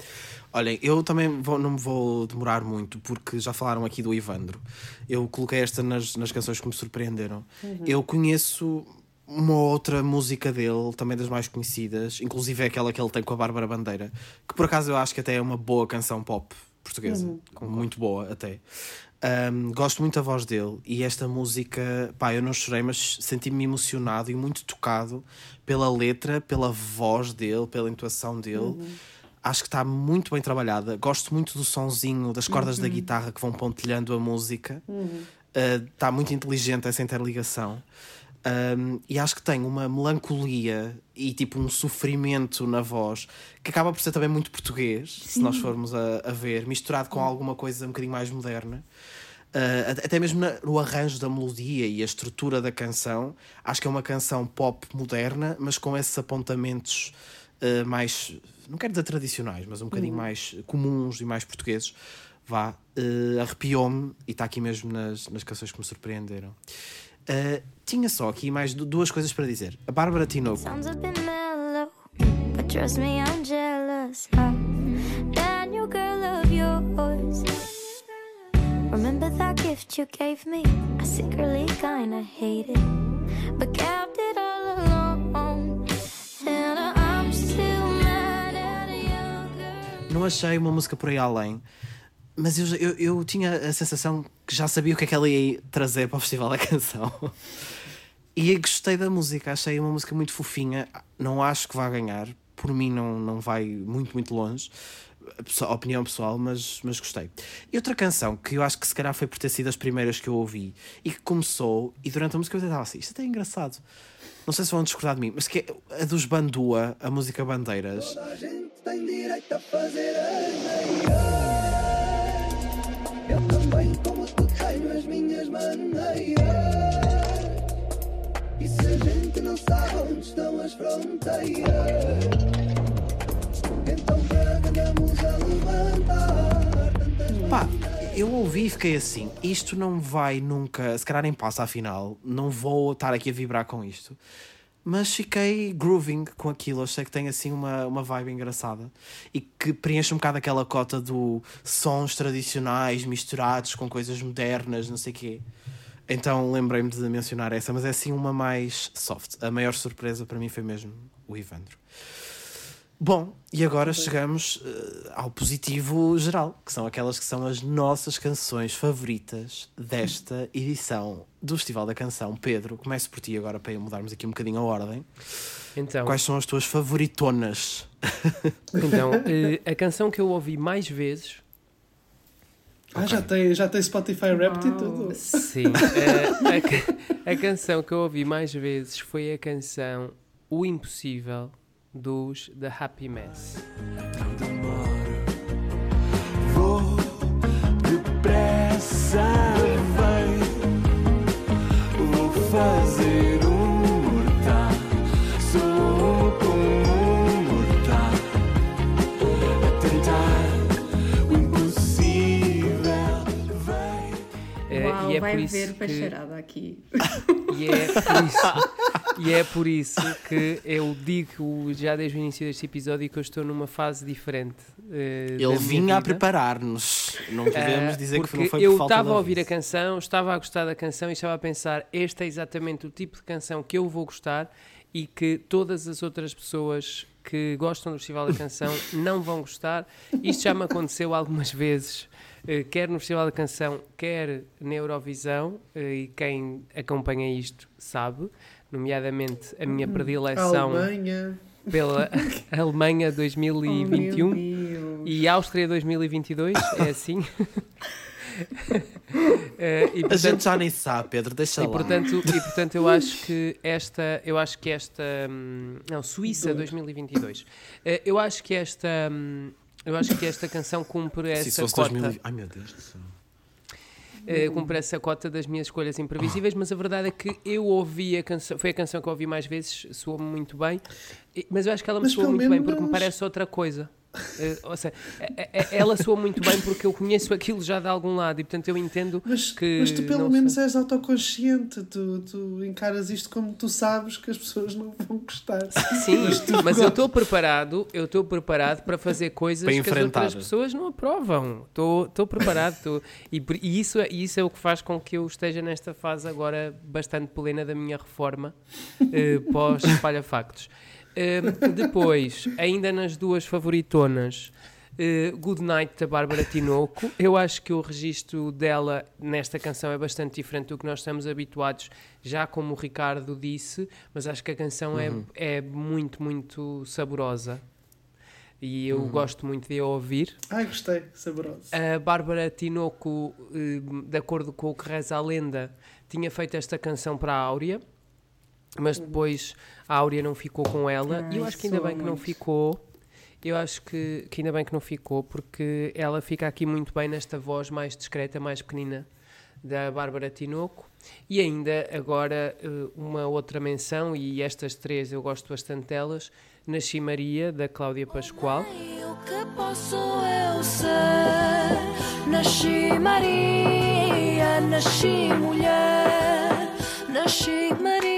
Olhem, eu também vou, não me vou demorar muito, porque já falaram aqui do Ivandro. Eu coloquei esta nas, nas canções que me surpreenderam. Uhum. Eu conheço uma outra música dele, também das mais conhecidas, inclusive é aquela que ele tem com a Bárbara Bandeira, que por acaso eu acho que até é uma boa canção pop portuguesa, uhum. muito boa até. Um, gosto muito da voz dele e esta música, pá, eu não chorei, mas senti-me emocionado e muito tocado pela letra, pela voz dele, pela intuação dele. Uhum. Acho que está muito bem trabalhada. Gosto muito do sonzinho, das cordas uhum. da guitarra que vão pontilhando a música. Uhum. Está uh, muito inteligente essa interligação. Um, e acho que tem uma melancolia e tipo um sofrimento na voz que acaba por ser também muito português, Sim. se nós formos a, a, ver, misturado com alguma coisa um bocadinho mais moderna. Uh, até mesmo na, no arranjo da melodia e a estrutura da canção, acho que é uma canção pop moderna, mas com esses apontamentos uh, mais, não quero dizer tradicionais, mas um bocadinho uhum. mais comuns e mais portugueses. Vá, uh, arrepiou-me e está aqui mesmo nas, nas canções que me surpreenderam. Uh, tinha só aqui mais duas coisas para dizer. A Bárbara Tinoco. Remember that gift you gave me? I secretly kinda hate it, but kept it all alone. And I'm still mad at you. Não achei uma música por aí além. Mas eu, eu, eu tinha a sensação que já sabia o que é que ela ia trazer para o Festival da Canção. E gostei da música, achei uma música muito fofinha. Não acho que vá ganhar, por mim não, não vai muito, muito longe. Opinião pessoal, mas, mas gostei. E outra canção que eu acho que se calhar foi por ter sido as primeiras que eu ouvi e que começou, e durante a música eu estava assim: isto até é engraçado. Não sei se vão discordar de mim, mas que é a dos Bandua, a música Bandeiras. Toda a gente tem direito a fazer Eu a gente não sabe onde estão as fronteiras, então pegamos a levantar. Pá, eu ouvi e fiquei assim: isto não vai nunca, se calhar nem passa à final, não vou estar aqui a vibrar com isto. Mas fiquei grooving com aquilo, achei que tem assim uma, uma vibe engraçada e que preenche um bocado aquela cota do sons tradicionais misturados com coisas modernas, não sei o quê. Então lembrei-me de mencionar essa, mas é assim uma mais soft. A maior surpresa para mim foi mesmo o Ivandro. Bom, e agora chegamos uh, ao positivo geral, que são aquelas que são as nossas canções favoritas desta edição do Festival da Canção. Pedro, começo por ti agora para mudarmos aqui um bocadinho a ordem. Então, Quais são as tuas favoritonas? Então, uh, a canção que eu ouvi mais vezes ah, okay. já, tem, já tem Spotify Wrapped e tudo. Sim. a, a, a, canção que eu ouvi mais vezes foi a canção O Impossível dos The Happy Mess. Vou depressa, vem, vou fazer é vai ver bacharada aqui. E é, por isso, e é por isso que eu digo já desde o início deste episódio que eu estou numa fase diferente. Uh, Ele vinha a preparar-nos. Não podemos uh, dizer que não foi por Eu estava a ouvir a canção, estava a gostar da canção e estava a pensar: este é exatamente o tipo de canção que eu vou gostar e que todas as outras pessoas que gostam do Festival da Canção não vão gostar. Isto já me aconteceu algumas vezes quer no Festival da Canção, quer na Eurovisão, eh, e quem acompanha isto sabe, nomeadamente a minha hum, predileção Alemanha. pela Alemanha 2021 oh, e Áustria 2022, é assim. Uh, e, portanto, a gente já nem sabe, Pedro, deixa e, lá. Portanto, e portanto eu acho que esta, eu acho que esta, hum, não, Suíça 2022, uh, eu acho que esta, hum, eu acho que esta canção cumpre essa Se cota. 2000... Ai meu Deus do céu. Uh, cumpre essa cota das minhas escolhas imprevisíveis, mas a verdade é que eu ouvi a canção, foi a canção que eu ouvi mais vezes, soou-me muito bem, mas eu acho que ela me soou muito menos... bem porque me parece outra coisa. Uh, ou seja, ela soa muito bem porque eu conheço aquilo já de algum lado e portanto eu entendo mas, que. Mas tu pelo menos sei. és autoconsciente, tu, tu encaras isto como tu sabes que as pessoas não vão gostar. Sim, mas, mas eu estou preparado, eu estou preparado para fazer coisas para que as outras pessoas não aprovam. Estou preparado tô, e, e, isso, é, isso é o que faz com que eu esteja nesta fase agora bastante plena da minha reforma uh, pós-espalha-factos depois, ainda nas duas favoritonas, uh, Good Night da Bárbara Tinoco. Eu acho que o registro dela nesta canção é bastante diferente do que nós estamos habituados, já como o Ricardo disse, mas acho que a canção é, uhum. é, é muito, muito saborosa. E eu uhum. gosto muito de a ouvir. Ai, gostei, saborosa. A Bárbara Tinoco, uh, de acordo com o que reza a lenda, tinha feito esta canção para a Áurea mas depois a Áurea não ficou com ela e eu acho que ainda bem que não ficou. Eu acho que, que ainda bem que não ficou, porque ela fica aqui muito bem nesta voz mais discreta, mais pequenina da Bárbara Tinoco. E ainda agora eh, uma outra menção, e estas três eu gosto bastante delas, Nasci Maria, da Cláudia Pascoal. O que posso eu ser? Nasci Maria, nasci mulher Nasci Maria,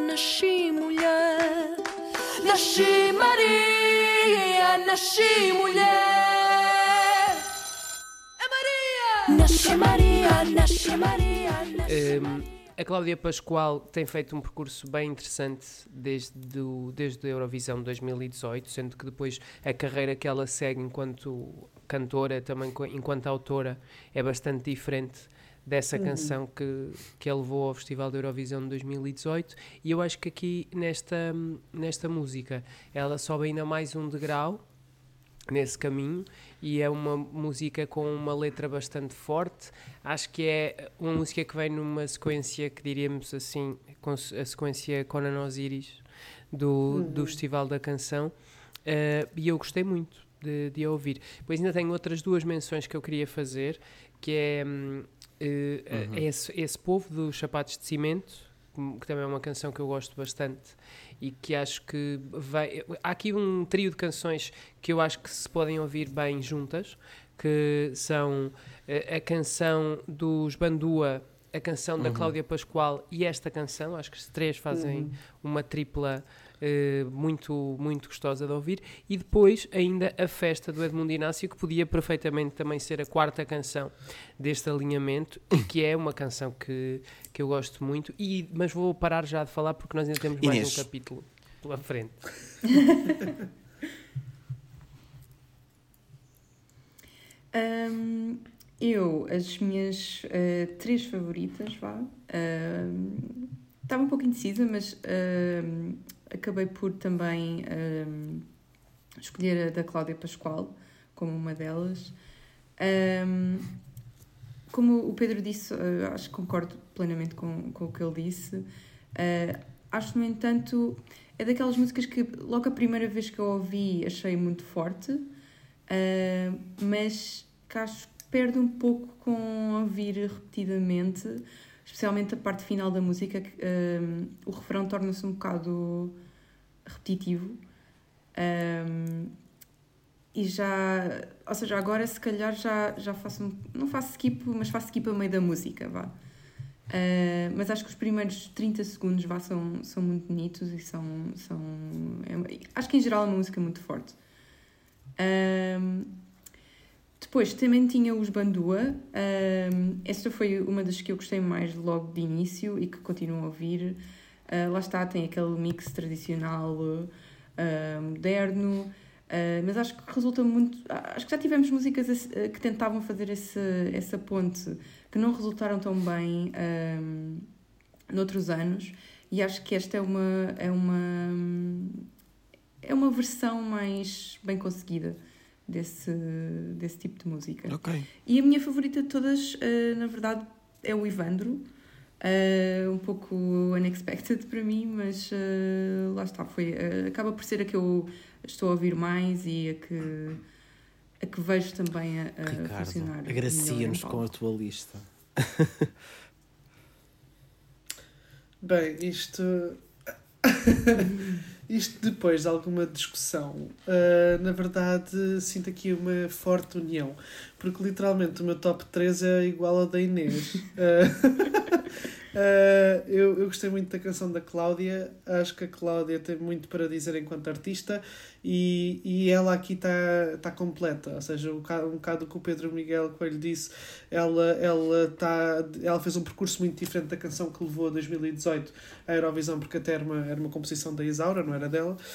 nasci mulher. Nasci Maria, nasci mulher. É Maria! Nasci Maria, nasci Maria. Nasci um, a Cláudia Pascoal tem feito um percurso bem interessante desde, o, desde a Eurovisão 2018, sendo que depois a carreira que ela segue enquanto cantora, também enquanto autora, é bastante diferente dessa uhum. canção que, que a levou ao Festival da Eurovisão de 2018 e eu acho que aqui nesta, nesta música ela sobe ainda mais um degrau nesse caminho e é uma música com uma letra bastante forte. Acho que é uma música que vem numa sequência que diríamos assim, a sequência Conan Osiris do, uhum. do Festival da Canção. Uh, e eu gostei muito de, de ouvir. Depois ainda tenho outras duas menções que eu queria fazer, que é uh, uhum. esse, esse povo dos sapatos de cimento, que também é uma canção que eu gosto bastante e que acho que vai. Há aqui um trio de canções que eu acho que se podem ouvir bem juntas, que são a, a canção dos Bandua, a canção uhum. da Cláudia Pascoal e esta canção. Acho que os três fazem uhum. uma tripla. Uh, muito, muito gostosa de ouvir, e depois ainda a festa do Edmundo Inácio, que podia perfeitamente também ser a quarta canção deste alinhamento, e que é uma canção que, que eu gosto muito, e, mas vou parar já de falar porque nós ainda temos Inês. mais um capítulo pela frente. um, eu, as minhas uh, três favoritas, vá. Uh, estava um pouco indecisa, mas uh, acabei por também escolher a da Cláudia Pascoal como uma delas. Um, como o Pedro disse, uh, acho que concordo plenamente com, com o que ele disse. Uh, acho, no entanto, é daquelas músicas que logo a primeira vez que eu ouvi achei muito forte, uh, mas que acho que perde um pouco com ouvir repetidamente, especialmente a parte final da música, que o refrão torna-se um bocado repetitivo. Um, e já, ou seja, agora se calhar já, já faço, não faço skip, mas faço skip a meio da música, vá. Uh, mas acho que os primeiros 30 segundos vá, são, são muito bonitos e são. são é, acho que em geral é uma música muito forte. Uh, depois também tinha os Bandua. Uh, esta foi uma das que eu gostei mais logo de início e que continuo a ouvir. lá está, tem aquele mix tradicional moderno. Uh, mas acho que resulta muito. Acho que já tivemos músicas uh, que tentavam fazer esse, essa ponte que não resultaram tão bem um, noutros anos, e acho que esta é uma, é uma, é uma versão mais bem conseguida desse, desse tipo de música. Okay. E a minha favorita de todas, uh, na verdade, é o Ivandro. Uh, um pouco unexpected para mim, mas uh, lá está, foi, uh, acaba por ser a que eu estou a ouvir mais e a que, a que vejo também a, a Ricardo, funcionar. Agracia-nos com a tua lista. Bem, isto. isto depois de alguma discussão, na verdade sinto aqui uma forte união, porque literalmente o meu top 3 é igual ao da Inês. Uh, eu, eu gostei muito da canção da Cláudia, acho que a Cláudia tem muito para dizer enquanto artista e, e ela aqui está tá completa, ou seja, um bocado, um bocado o que o Pedro Miguel Coelho disse, ela, ela, tá, ela fez um percurso muito diferente da canção que levou a 2018 à Eurovisão, porque até era uma, era uma composição da Isaura, não era dela.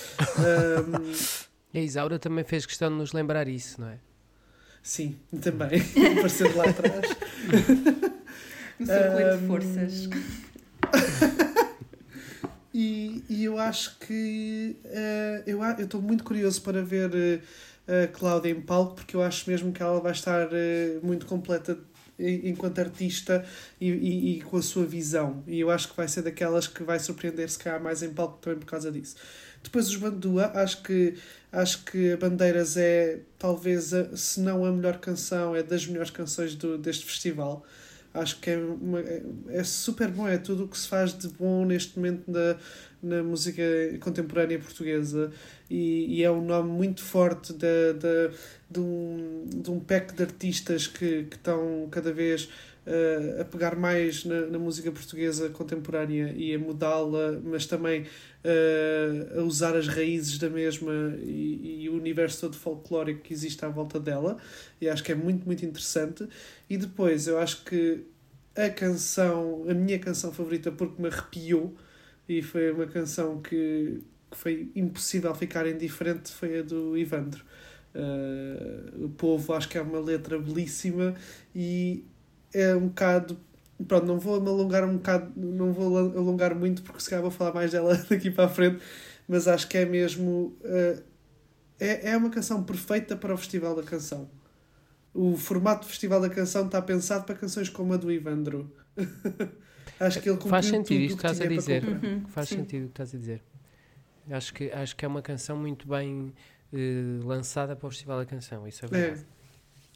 Um, a Isaura também fez questão de nos lembrar isso, não é? Sim, também, aparecendo lá atrás. No circuito um, de forças. e, e eu acho que uh, eu estou muito curioso para ver uh, a Cláudia em palco porque eu acho mesmo que ela vai estar uh, muito completa enquanto artista e, e, e, com a sua visão. E eu acho que vai ser daquelas que vai surpreender se calhar mais em palco também por causa disso. Depois os Bandua, acho que, acho que Bandeiras é talvez, a, se não a melhor canção, é das melhores canções do, deste festival. Acho que é, uma, é, é super bom, é tudo o que se faz de bom neste momento na, na música contemporânea portuguesa. E, e é um nome muito forte de, de, de, um, de um pack de artistas que, que estão cada vez a pegar mais na, na, música portuguesa contemporânea e a mudá-la, mas também uh, a usar as raízes da mesma e, e, o universo todo folclórico que existe à volta dela. E acho que é muito, muito interessante. E depois, eu acho que a canção, a minha canção favorita, porque me arrepiou, e foi uma canção que, que foi impossível ficar indiferente, foi a do Ivandro. Uh, o povo acho que é uma letra belíssima e é um bocado pronto, não vou me alongar um bocado, não vou alongar muito porque se calhar vou falar mais dela daqui para a frente, mas acho que é mesmo uh, é, é uma canção perfeita para o Festival da Canção. O formato do Festival da Canção está pensado para canções como a do Ivandro. acho que ele Faz sentido isto que estás a dizer. Uhum, Faz sim. sentido o que estás a dizer. Acho que, acho que é uma canção muito bem uh, lançada para o Festival da Canção, isso é, é. verdade.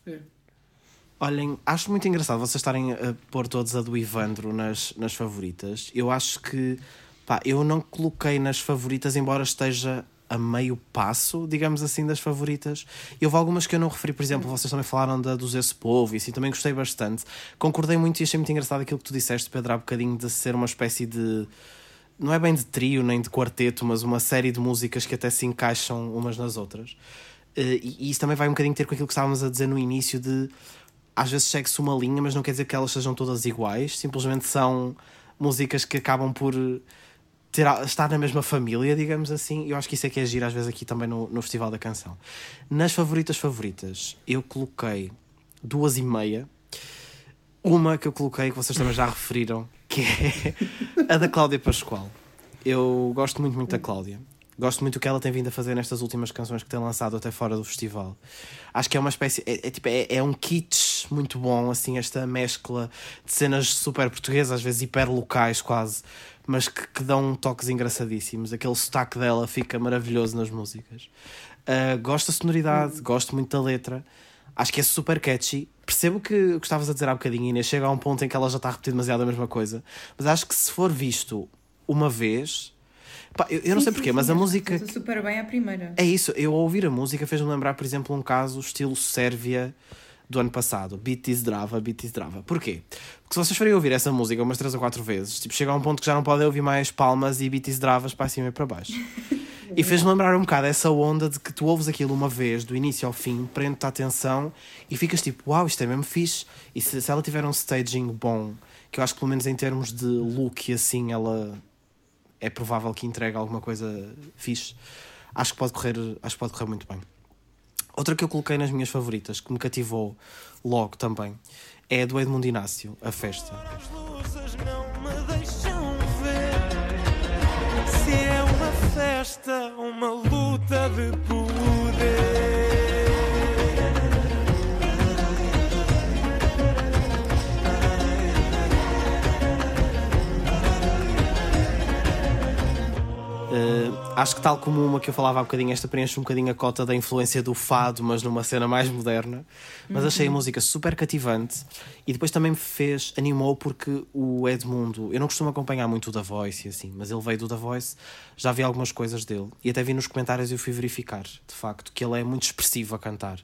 É. é. Olhem, acho muito engraçado vocês estarem a pôr todos a do Ivandro nas, nas favoritas. Eu acho que, pá, eu não coloquei nas favoritas, embora esteja a meio passo, digamos assim, das favoritas. Houve algumas que eu não referi, por exemplo, vocês também falaram da dos Esse Povo e assim, também gostei bastante. Concordei muito e achei muito engraçado aquilo que tu disseste, Pedro, há bocadinho, de ser uma espécie de. Não é bem de trio nem de quarteto, mas uma série de músicas que até se encaixam umas nas outras. Uh, e, e isso também vai um bocadinho ter com aquilo que estávamos a dizer no início de às vezes segue-se uma linha, mas não quer dizer que elas sejam todas iguais, simplesmente são músicas que acabam por ter, estar na mesma família, digamos assim. Eu acho que isso é que é agir às vezes aqui também no, no Festival da Canção. Nas favoritas favoritas, eu coloquei duas e meia. Uma que eu coloquei, que vocês também já referiram, que é a da Cláudia Pascoal. Eu gosto muito, muito da Cláudia. Gosto muito do que ela tem vindo a fazer nestas últimas canções que tem lançado até fora do festival. Acho que é uma espécie. É, é tipo, é, é, um kitsch muito bom, assim, esta mescla de cenas super portuguesas, às vezes hiper locais quase, mas que, que dão toques engraçadíssimos. Aquele sotaque dela fica maravilhoso nas músicas. Uh, gosto da sonoridade, gosto muito da letra. Acho que é super catchy. Percebo que o que estavas a dizer há bocadinho, Inês, chega a um ponto em que ela já está a repetir demasiado a mesma coisa, mas acho que se for visto uma vez Pá, eu, eu sim, não sei porquê, mas a música. super bem a primeira. É isso, eu ouvir a música fez-me lembrar, por exemplo, um caso estilo Sérvia do ano passado, Beat is Drava, Beat is Drava. Porquê? Porque se vocês forem ouvir essa música umas 3 ou 4 vezes, tipo, chega a um ponto que já não podem ouvir mais palmas e Beat is Dravas para cima e para baixo. e fez-me lembrar um bocado essa onda de que tu ouves aquilo uma vez, do início ao fim, prende-te a atenção e ficas tipo, uau, wow, isto é mesmo fixe. E se, se ela tiver um staging bom, que eu acho que pelo menos em termos de look e assim, ela é provável que entregue alguma coisa fixe. Acho que pode correr, acho que pode correr muito bem. Outra que eu coloquei nas minhas favoritas, que me cativou logo também, é a do Edmundo Inácio, A Festa. As luzes não me deixam ver se é uma festa, uma luta de poder. Uh, acho que tal como uma que eu falava há bocadinho, esta preenche um bocadinho a cota da influência do fado, mas numa cena mais moderna. Mas uhum. achei a música super cativante e depois também me fez, animou porque o Edmundo, eu não costumo acompanhar muito o Da Voice e assim, mas ele veio do Da Voice, já vi algumas coisas dele e até vi nos comentários e eu fui verificar, de facto, que ele é muito expressivo a cantar.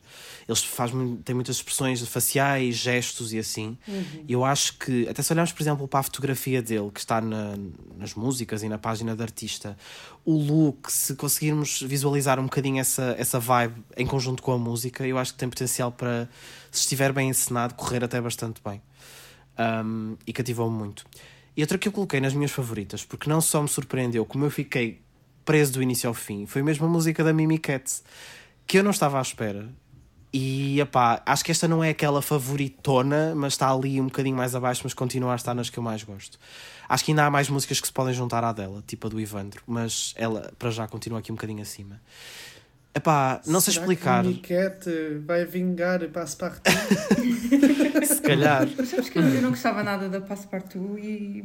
Ele faz, tem muitas expressões faciais, gestos e assim. Uhum. E eu acho que, até se olharmos, por exemplo, para a fotografia dele, que está na, nas músicas e na página de artista, o look, se conseguirmos visualizar um bocadinho essa, essa vibe em conjunto com a música, eu acho que tem potencial para, se estiver bem encenado, correr até bastante bem. Um, e cativou-me muito. E outra que eu coloquei nas minhas favoritas, porque não só me surpreendeu, como eu fiquei preso do início ao fim, foi mesmo a música da Mimi Cats, que eu não estava à espera. E epá, acho que esta não é aquela favoritona, mas está ali um bocadinho mais abaixo, mas continua a estar nas que eu mais gosto. Acho que ainda há mais músicas que se podem juntar à dela, tipo a do Ivandro, mas ela para já continua aqui um bocadinho acima. Epá, não sei explicar. Que Miquete vai vingar Passepartout? se calhar. Mas sabes que eu não gostava nada da Passepartout e.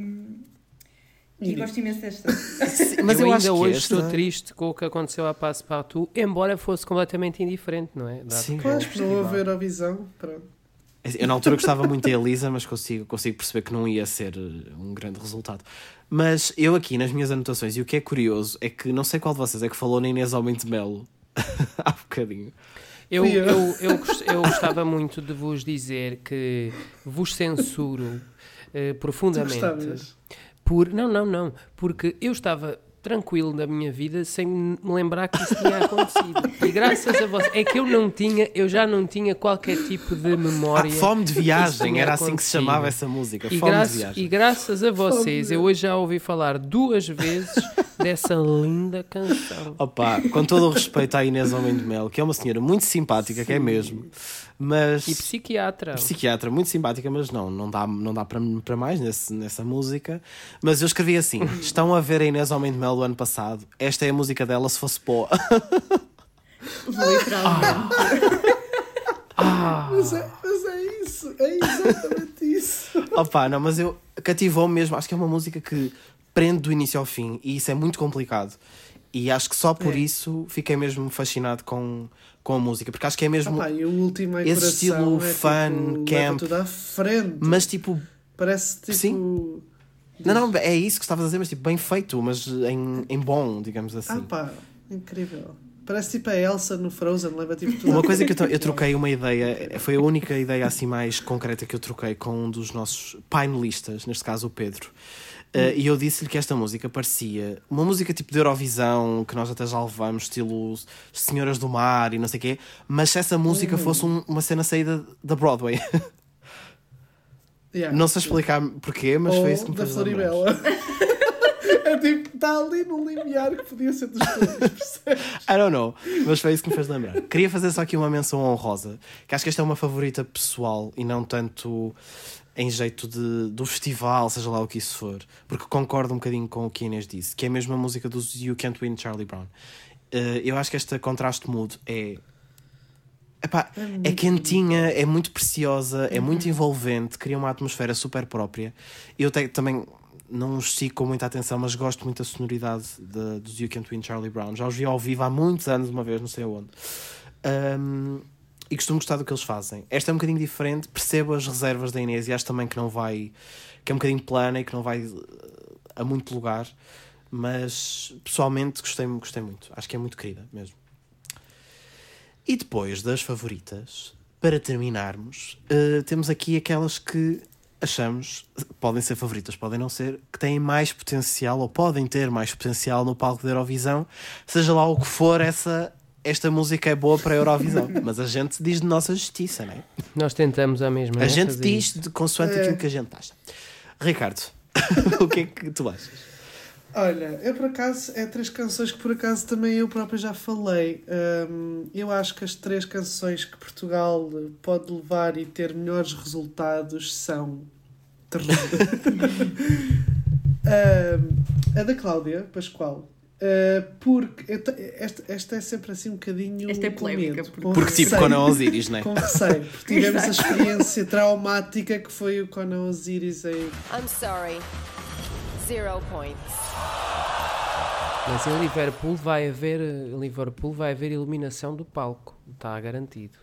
E, gosto imenso desta. mas eu, eu ainda hoje esta... estou triste com o que aconteceu à Passepartout, embora fosse completamente indiferente, não é? Dado Sim, pois, não haver a visão. Pronto. É eu na altura gostava muito da Elisa, mas consigo, consigo perceber que não ia ser eh, um grande resultado. Mas eu aqui nas minhas anotações, e o que é curioso é que não sei qual de vocês é que falou na Inês Homem de Melo há bocadinho. Eu, eu, eu, eu, eu gostava muito de vos dizer que vos censuro uh, profundamente. Por, não, não, não. Porque eu estava tranquilo na minha vida sem me lembrar que isso tinha acontecido. E graças a você, é que eu não tinha, eu já não tinha qualquer tipo de memória. Ah, fome de viagem, era assim que se chamava essa música. E, fome de viagem. e graças a vocês, eu hoje já ouvi falar duas vezes dessa linda canção. Opa, com todo o respeito à Inês Homem de Mel, que é uma senhora muito simpática, Sim. que é mesmo. Mas, e psiquiatra. Psiquiatra, muito simpática, mas não, não dá, não dá para, para mais nesse, nessa música. Mas eu escrevi assim: estão a ver a Inês Homem de Mel do ano passado. Esta é a música dela se fosse pó. Literalmente. Ah. ah. Mas, é, mas é isso, é exatamente isso. Opa, não, mas eu cativou mesmo. Acho que é uma música que prende do início ao fim e isso é muito complicado. E acho que só por é. isso fiquei mesmo fascinado com, com a música, porque acho que é mesmo ah, pá, esse estilo é, fun, tipo, camp, tudo à frente. mas tipo parece tipo sim. Não, não, é isso que estavas a dizer, mas tipo, bem feito, mas em, em bom, digamos assim. Ah pá, incrível. Parece tipo a Elsa no Frozen, leva tipo tudo. Uma coisa que eu, eu troquei uma ideia, foi a única ideia assim mais concreta que eu troquei com um dos nossos painelistas, neste caso o Pedro. Uh, e eu disse-lhe que esta música parecia uma música tipo de Eurovisão, que nós até já levamos, estilo Senhoras do Mar e não sei o quê, mas se essa música fosse um, uma cena saída da Broadway. Yeah. Não sei explicar porquê, mas Ou foi isso que me fez da Floribela. é tipo, está ali no limiar que podia ser dos dois, I don't know, mas foi isso que me fez lembrar. Queria fazer só aqui uma menção honrosa, que acho que esta é uma favorita pessoal e não tanto em jeito de, do festival, seja lá o que isso for, porque concordo um bocadinho com o que a Inês disse, que é mesmo a música dos You Can't Win Charlie Brown. Uh, eu acho que este contraste mudo é. Epá, é, é quentinha, é muito preciosa, é muito uhum. envolvente, cria uma atmosfera super própria. Eu te, também não os sigo com muita atenção, mas gosto muito da sonoridade de, dos You Can't Win Charlie Brown. Já os vi ao vivo há muitos anos, uma vez, não sei onde. Um, e costumo gostar do que eles fazem. Esta é um bocadinho diferente, percebo as reservas da Inês e acho também que não vai. que é um bocadinho plana e que não vai eh, a muito lugar, mas pessoalmente gostei, gostei muito. Acho que é muito querida mesmo. E depois das favoritas, para terminarmos, uh, temos aqui aquelas que achamos podem ser favoritas, podem não ser, que têm mais potencial ou podem ter mais potencial no palco da Eurovisão, seja lá o que for essa esta música é boa para a Eurovisão, mas a gente diz de nossa justiça, não é? Nós tentamos a mesma. A né? gente diz de consoante é. aquilo que a gente acha. Ricardo, o que é que tu achas? Olha, eu por acaso, é três canções que por acaso também eu próprio já falei. Um, eu acho que as três canções que Portugal pode levar e ter melhores resultados são. um, a da Cláudia Pascoal, Uh, porque esta, esta é sempre assim um bocadinho. Esta é polémica. Medo, porque, porque tipo Conan Osiris, não é? Com receio. Porque tivemos a experiência traumática que foi o Conan Osiris em. I'm sorry. Zero points. Mas em Liverpool vai haver em Liverpool vai haver iluminação do palco. Está garantido.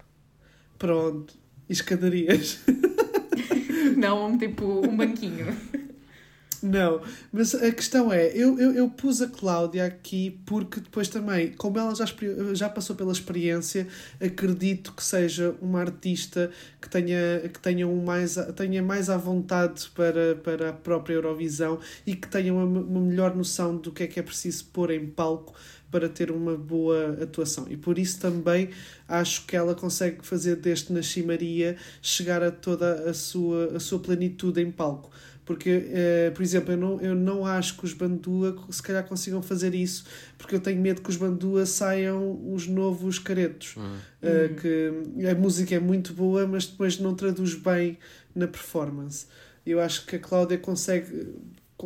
Pronto. E escadarias. Não, tipo um banquinho. Não, mas a questão é, eu, eu, eu pus a Cláudia aqui porque depois também, como ela já, já passou pela experiência, acredito que seja uma artista que tenha, que tenha, um mais, tenha mais à vontade para, para a própria Eurovisão e que tenha uma, uma melhor noção do que é que é preciso pôr em palco para ter uma boa atuação. E por isso também acho que ela consegue fazer deste Nasci Maria chegar a toda a sua, a sua plenitude em palco. Porque, uh, por exemplo, eu não, eu não acho que os Bandua se calhar consigam fazer isso, porque eu tenho medo que os Bandua saiam os novos caretos. Uhum. Uh, que a música é muito boa, mas depois não traduz bem na performance. Eu acho que a Cláudia consegue,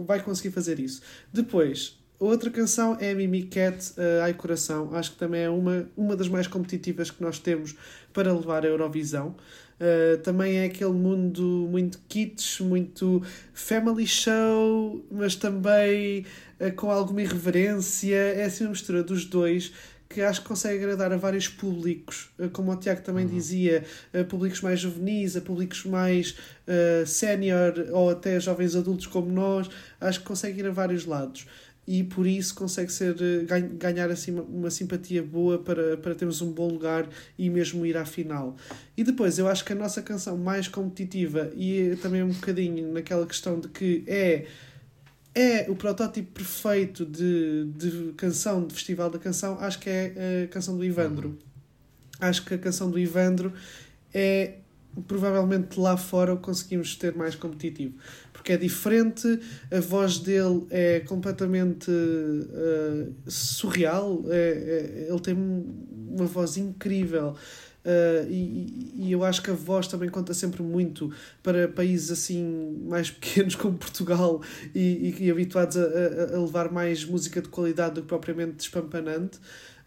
vai conseguir fazer isso. Depois, outra canção é a Mimi Cat, uh, Ai Coração. Acho que também é uma, uma das mais competitivas que nós temos para levar a Eurovisão. Uh, também é aquele mundo muito kits, muito family show, mas também uh, com alguma irreverência. É assim uma mistura dos dois que acho que consegue agradar a vários públicos, uh, como o Tiago também uhum. dizia, a públicos mais juvenis, a públicos mais uh, sénior ou até jovens adultos como nós. Acho que consegue ir a vários lados. E por isso consegue ser ganhar assim uma simpatia boa para, para termos um bom lugar e mesmo ir à final. E depois eu acho que a nossa canção mais competitiva e também um bocadinho naquela questão de que é é o protótipo perfeito de, de canção, de festival da canção, acho que é a canção do Ivandro. Uhum. Acho que a canção do Ivandro é provavelmente lá fora o conseguimos ter mais competitivo. Porque é diferente, a voz dele é completamente uh, surreal, é, é, ele tem uma voz incrível. Uh, e, e eu acho que a voz também conta sempre muito para países assim mais pequenos como Portugal e, e, e habituados a, a, levar mais música de qualidade do que propriamente despampanante.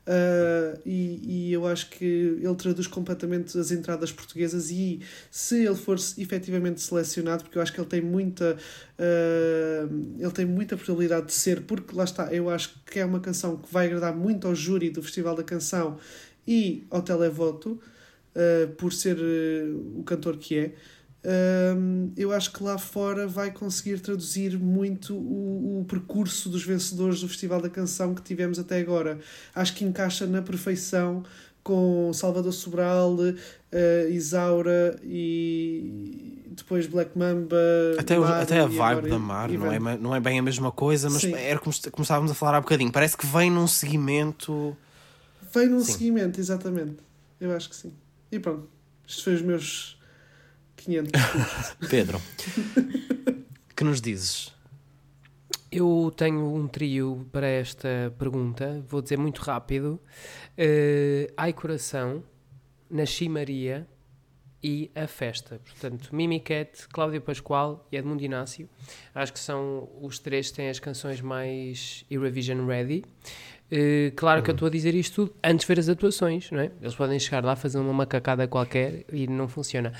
Uh, e, e eu acho que ele traduz completamente as entradas portuguesas e se ele for efetivamente selecionado, porque eu acho que ele tem muita uh, ele tem muita probabilidade de ser, porque lá está, eu acho que é uma canção que vai agradar muito ao júri do Festival da Canção e ao televoto, uh, por ser o cantor que é. Eu acho que lá fora vai conseguir traduzir muito o, o percurso dos vencedores do Festival da Canção que tivemos até agora. Acho que encaixa na perfeição com Salvador Sobral, uh, Isaura e depois Black Mamba. Até, Mar, até a vibe agora, da Mar não é, não é bem a mesma coisa, mas Sim. era como começávamos a falar há bocadinho. Parece que vem num seguimento. Vem num sim. seguimento, exatamente. Eu acho que sim. E pronto, estes foram os meus 500. Pedro, que nos dizes? Eu tenho um trio para esta pergunta, vou dizer muito rápido. Uh, Ai Coração, Nasci Maria e A Festa. Portanto, Mimi Cat, Cláudia Pascoal e Edmundo Inácio. Acho que são os três que têm as canções mais Eurovision ready. Uh, claro que eu estou a dizer isto tudo antes de ver as atuações, não é? Eles podem chegar lá, fazer uma macacada qualquer e não funciona.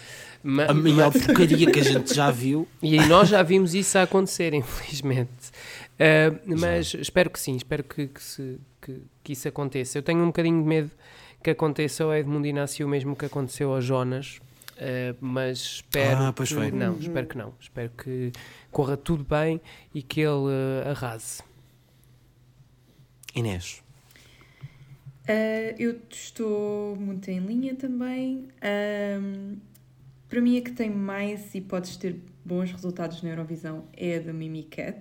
Ma a melhor porcaria que a gente já viu. E nós já vimos isso a acontecer, infelizmente. Uh, mas já. espero que sim, espero que, que, se, que, que, isso aconteça. Eu tenho um bocadinho de medo que aconteça ao Edmundo Inácio o mesmo que aconteceu ao Jonas. Uh, mas espero ah, que foi. não, espero que não. Espero que corra tudo bem e que ele arrase. Inês. Uh, eu estou muito em linha também. Para mim, a que tem mais hipóteses de ter bons resultados na Eurovisão é a da Mimi Cat.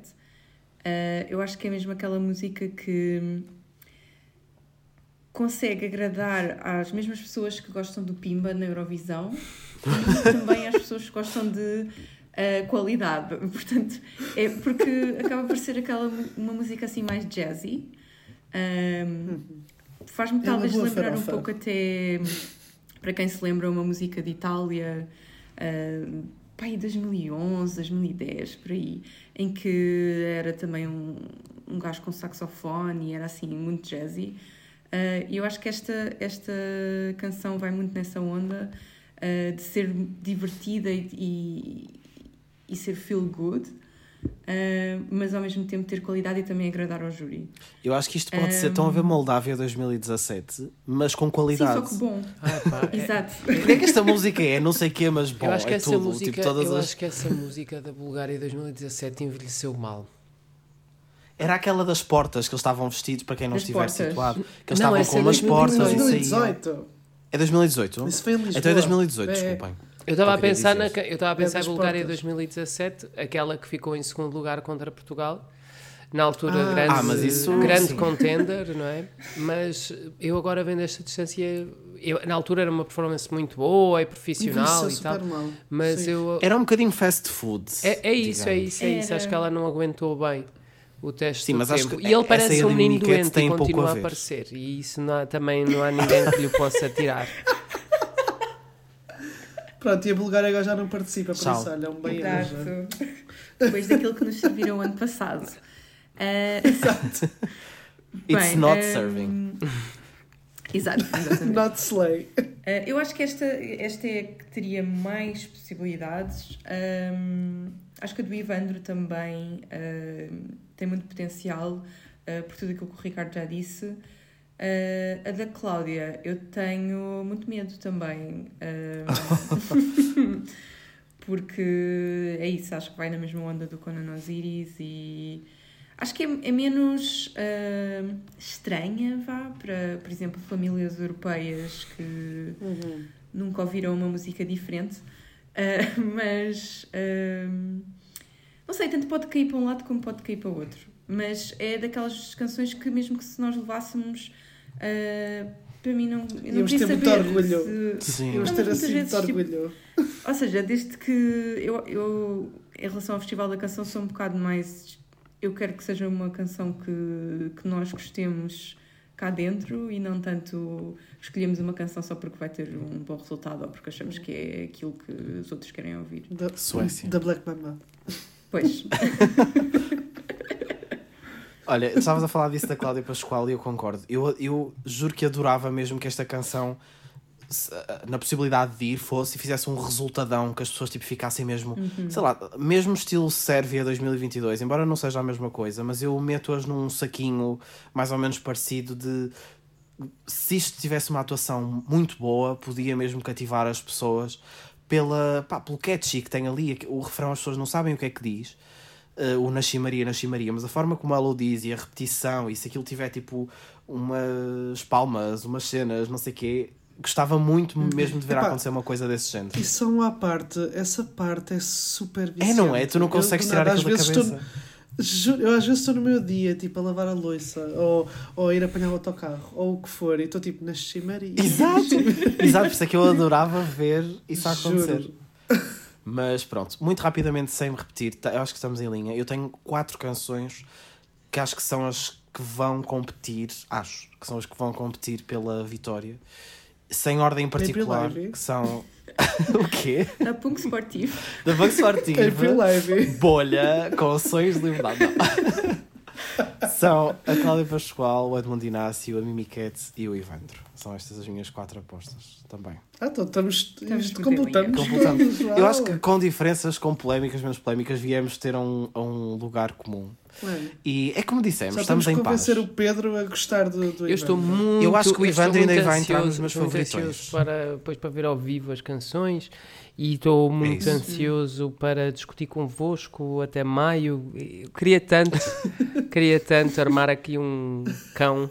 Uh, eu acho que é mesmo aquela música que consegue agradar às mesmas pessoas que gostam do Pimba na Eurovisão e também às pessoas que gostam de uh, qualidade. Portanto, é porque acaba por ser aquela uma música assim mais jazzy. Um, Faz-me é talvez lembrar farofa. um pouco até, para quem se lembra, uma música de Itália, uh, pai, 2011, 2010, por aí, em que era também um, um gajo com saxofone e era assim, muito jazzy. Uh, eu acho que esta, esta canção vai muito nessa onda uh, de ser divertida e, e, e ser feel good. Uh, mas ao mesmo tempo ter qualidade e também agradar ao júri. Eu acho que isto pode ser tão a ver Moldávia 2017, mas com qualidade. Sim, só que bom. Ah, pá, Exato. É, é que esta música é, não sei o quê, mas bom, eu acho que é essa tudo. Música, tipo, todas eu as... acho que essa música da Bulgária 2017 envelheceu mal. Era aquela das portas que eles estavam vestidos, para quem não estiver situado. Que eles não, estavam com umas portas 2018. É 2018? Isso foi em Lisboa. Então é 2018, é. desculpem. Eu estava a pensar na, eu estava a pensar em Bulgária 2017, aquela que ficou em segundo lugar contra Portugal. Na altura, ah, grande, ah, mas isso, grande contender, não é? Mas eu agora vendo esta distância, eu, na altura era uma performance muito boa e profissional e, e tal. Mal. Mas eu era um bocadinho fast food. É, é isso, é isso, é isso. Acho que ela não aguentou bem o teste Sim, mas tempo. e ele parece um menino doente e continua a, a aparecer. E isso não há, também não há ninguém que lhe possa tirar. Pronto, e a Bulgária agora já não participa, por isso, olha, é um bem Exato. Depois daquilo que nos serviram ano passado. Uh... Exato. It's bem, not um... serving. Exato, exatamente. not slay. Uh, eu acho que esta, esta é a que teria mais possibilidades. Um, acho que a do Ivandro também uh, tem muito potencial, uh, por tudo aquilo que o Ricardo já disse. Uh, a da Cláudia, eu tenho muito medo também. Uh, porque é isso, acho que vai na mesma onda do Conan Osiris e acho que é, é menos uh, estranha, vá, para, por exemplo, famílias europeias que uhum. nunca ouviram uma música diferente. Mas não sei, tanto pode cair para um lado como pode cair para o outro. Mas é daquelas canções que, mesmo que se nós levássemos, uh, para mim não. Eu não ter muito orgulho. Se... Sim, íamos ter assim muito tipo, orgulho. Tipo, ou seja, desde que eu, eu, em relação ao Festival da Canção, sou um bocado mais. Eu quero que seja uma canção que, que nós gostemos cá dentro e não tanto escolhemos uma canção só porque vai ter um bom resultado ou porque achamos que é aquilo que os outros querem ouvir. Da Suécia. Da Black Mamba. Pois. Olha, estavas a falar disso da Cláudia Pascoal e eu concordo. Eu, eu juro que adorava mesmo que esta canção na possibilidade de ir fosse e fizesse um resultadão que as pessoas tipo, ficassem mesmo, uhum. sei lá, mesmo estilo Sérvia 2022, embora não seja a mesma coisa, mas eu meto-as num saquinho mais ou menos parecido de se isto tivesse uma atuação muito boa, podia mesmo cativar as pessoas pela, pá, pelo catchy que tem ali, o refrão as pessoas não sabem o que é que diz. Uh, o Nasci Maria, Nasci Maria, mas a forma como ela o diz e a repetição, e se aquilo tiver tipo umas palmas, umas cenas, não sei o quê, gostava muito mesmo de ver Epá, acontecer uma coisa desse género. E só uma parte, essa parte é super viciante. É, não é? Tu não consegues eu, tirar nada, aquilo da cabeça. Estou, eu às vezes estou no meu dia, tipo, a lavar a louça, ou, ou a ir apanhar o autocarro, ou o que for, e estou tipo, na chimaria. Exato! Exato, por isso é que eu adorava ver isso a acontecer. Juro. Mas pronto, muito rapidamente, sem me repetir, eu acho que estamos em linha. Eu tenho quatro canções que acho que são as que vão competir, acho que são as que vão competir pela vitória sem ordem em particular, que são. o quê? Da Punk Sportivo. Da Punk Sportivo. Bolha com sonhos de liberdade. Não. São a Cláudia Pascoal, o Edmundo Inácio, a Mimi e o Ivandro. São estas as minhas quatro apostas também. Ah, então estamos, estamos completamos. completamos. Eu acho que com diferenças, com polémicas, menos polémicas, viemos ter um, a um lugar comum. E é como dissemos, Só estamos em paz. convencer o Pedro a gostar do, do Eu estou muito Eu acho que o Ivandro ainda vai entrar nos meus favoritos. Para, depois para ver ao vivo as canções e estou muito é ansioso para discutir convosco até maio. Eu queria tanto, queria tanto armar aqui um cão.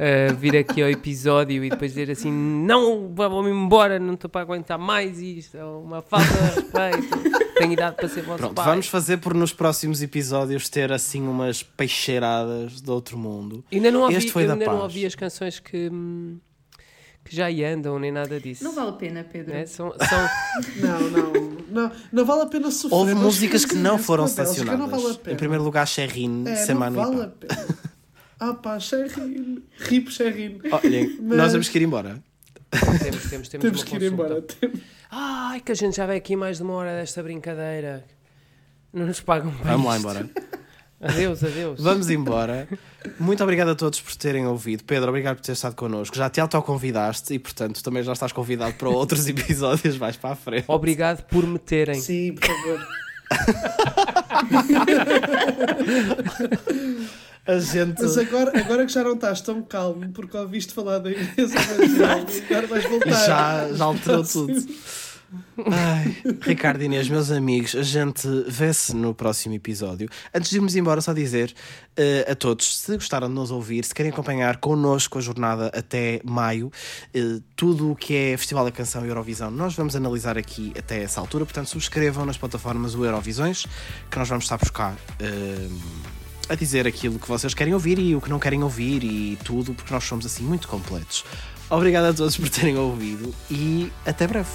Uh, vir aqui ao episódio e depois dizer assim: Não, vamos embora, não estou para aguentar mais isto, é uma falta de respeito tenho idade para ser vosso Pronto, pai. vamos fazer por nos próximos episódios ter assim umas peixeiradas de outro mundo. Ainda não ouvi, este foi da ainda paz. não ouvi as canções que, que já andam, nem nada disso. Não vale a pena, Pedro. É, são, são... não, não, não, não vale a pena sofrer. Houve músicas que não foram selecionadas. Vale em primeiro lugar, Sherrin, é, Semana não vale a pena. Ah pá, Sherrin, rip Sherrin. Olhem, Mas... nós temos que ir embora. Temos, temos, temos, temos que ir embora. Ai, que a gente já vai aqui mais de uma hora desta brincadeira. Não nos pagam bem. Vamos lá embora. Adeus, adeus. Vamos embora. Muito obrigado a todos por terem ouvido. Pedro, obrigado por ter estado connosco. Já te autoconvidaste e, portanto, também já estás convidado para outros episódios mais para a frente. Obrigado por me terem. Sim, por favor. a gente. Mas agora, agora que já não estás tão calmo porque ouviste falar da igreja, agora vais voltar. Já, já alterou tudo. Ai, Ricardo Inês, meus amigos, a gente vê-se no próximo episódio. Antes de irmos embora, só dizer uh, a todos: se gostaram de nos ouvir, se querem acompanhar connosco a jornada até maio, uh, tudo o que é Festival da Canção e Eurovisão, nós vamos analisar aqui até essa altura. Portanto, subscrevam nas plataformas o Eurovisões, que nós vamos estar a buscar. Uh, a dizer aquilo que vocês querem ouvir e o que não querem ouvir e tudo, porque nós somos assim muito completos. Obrigado a todos por terem ouvido e até breve.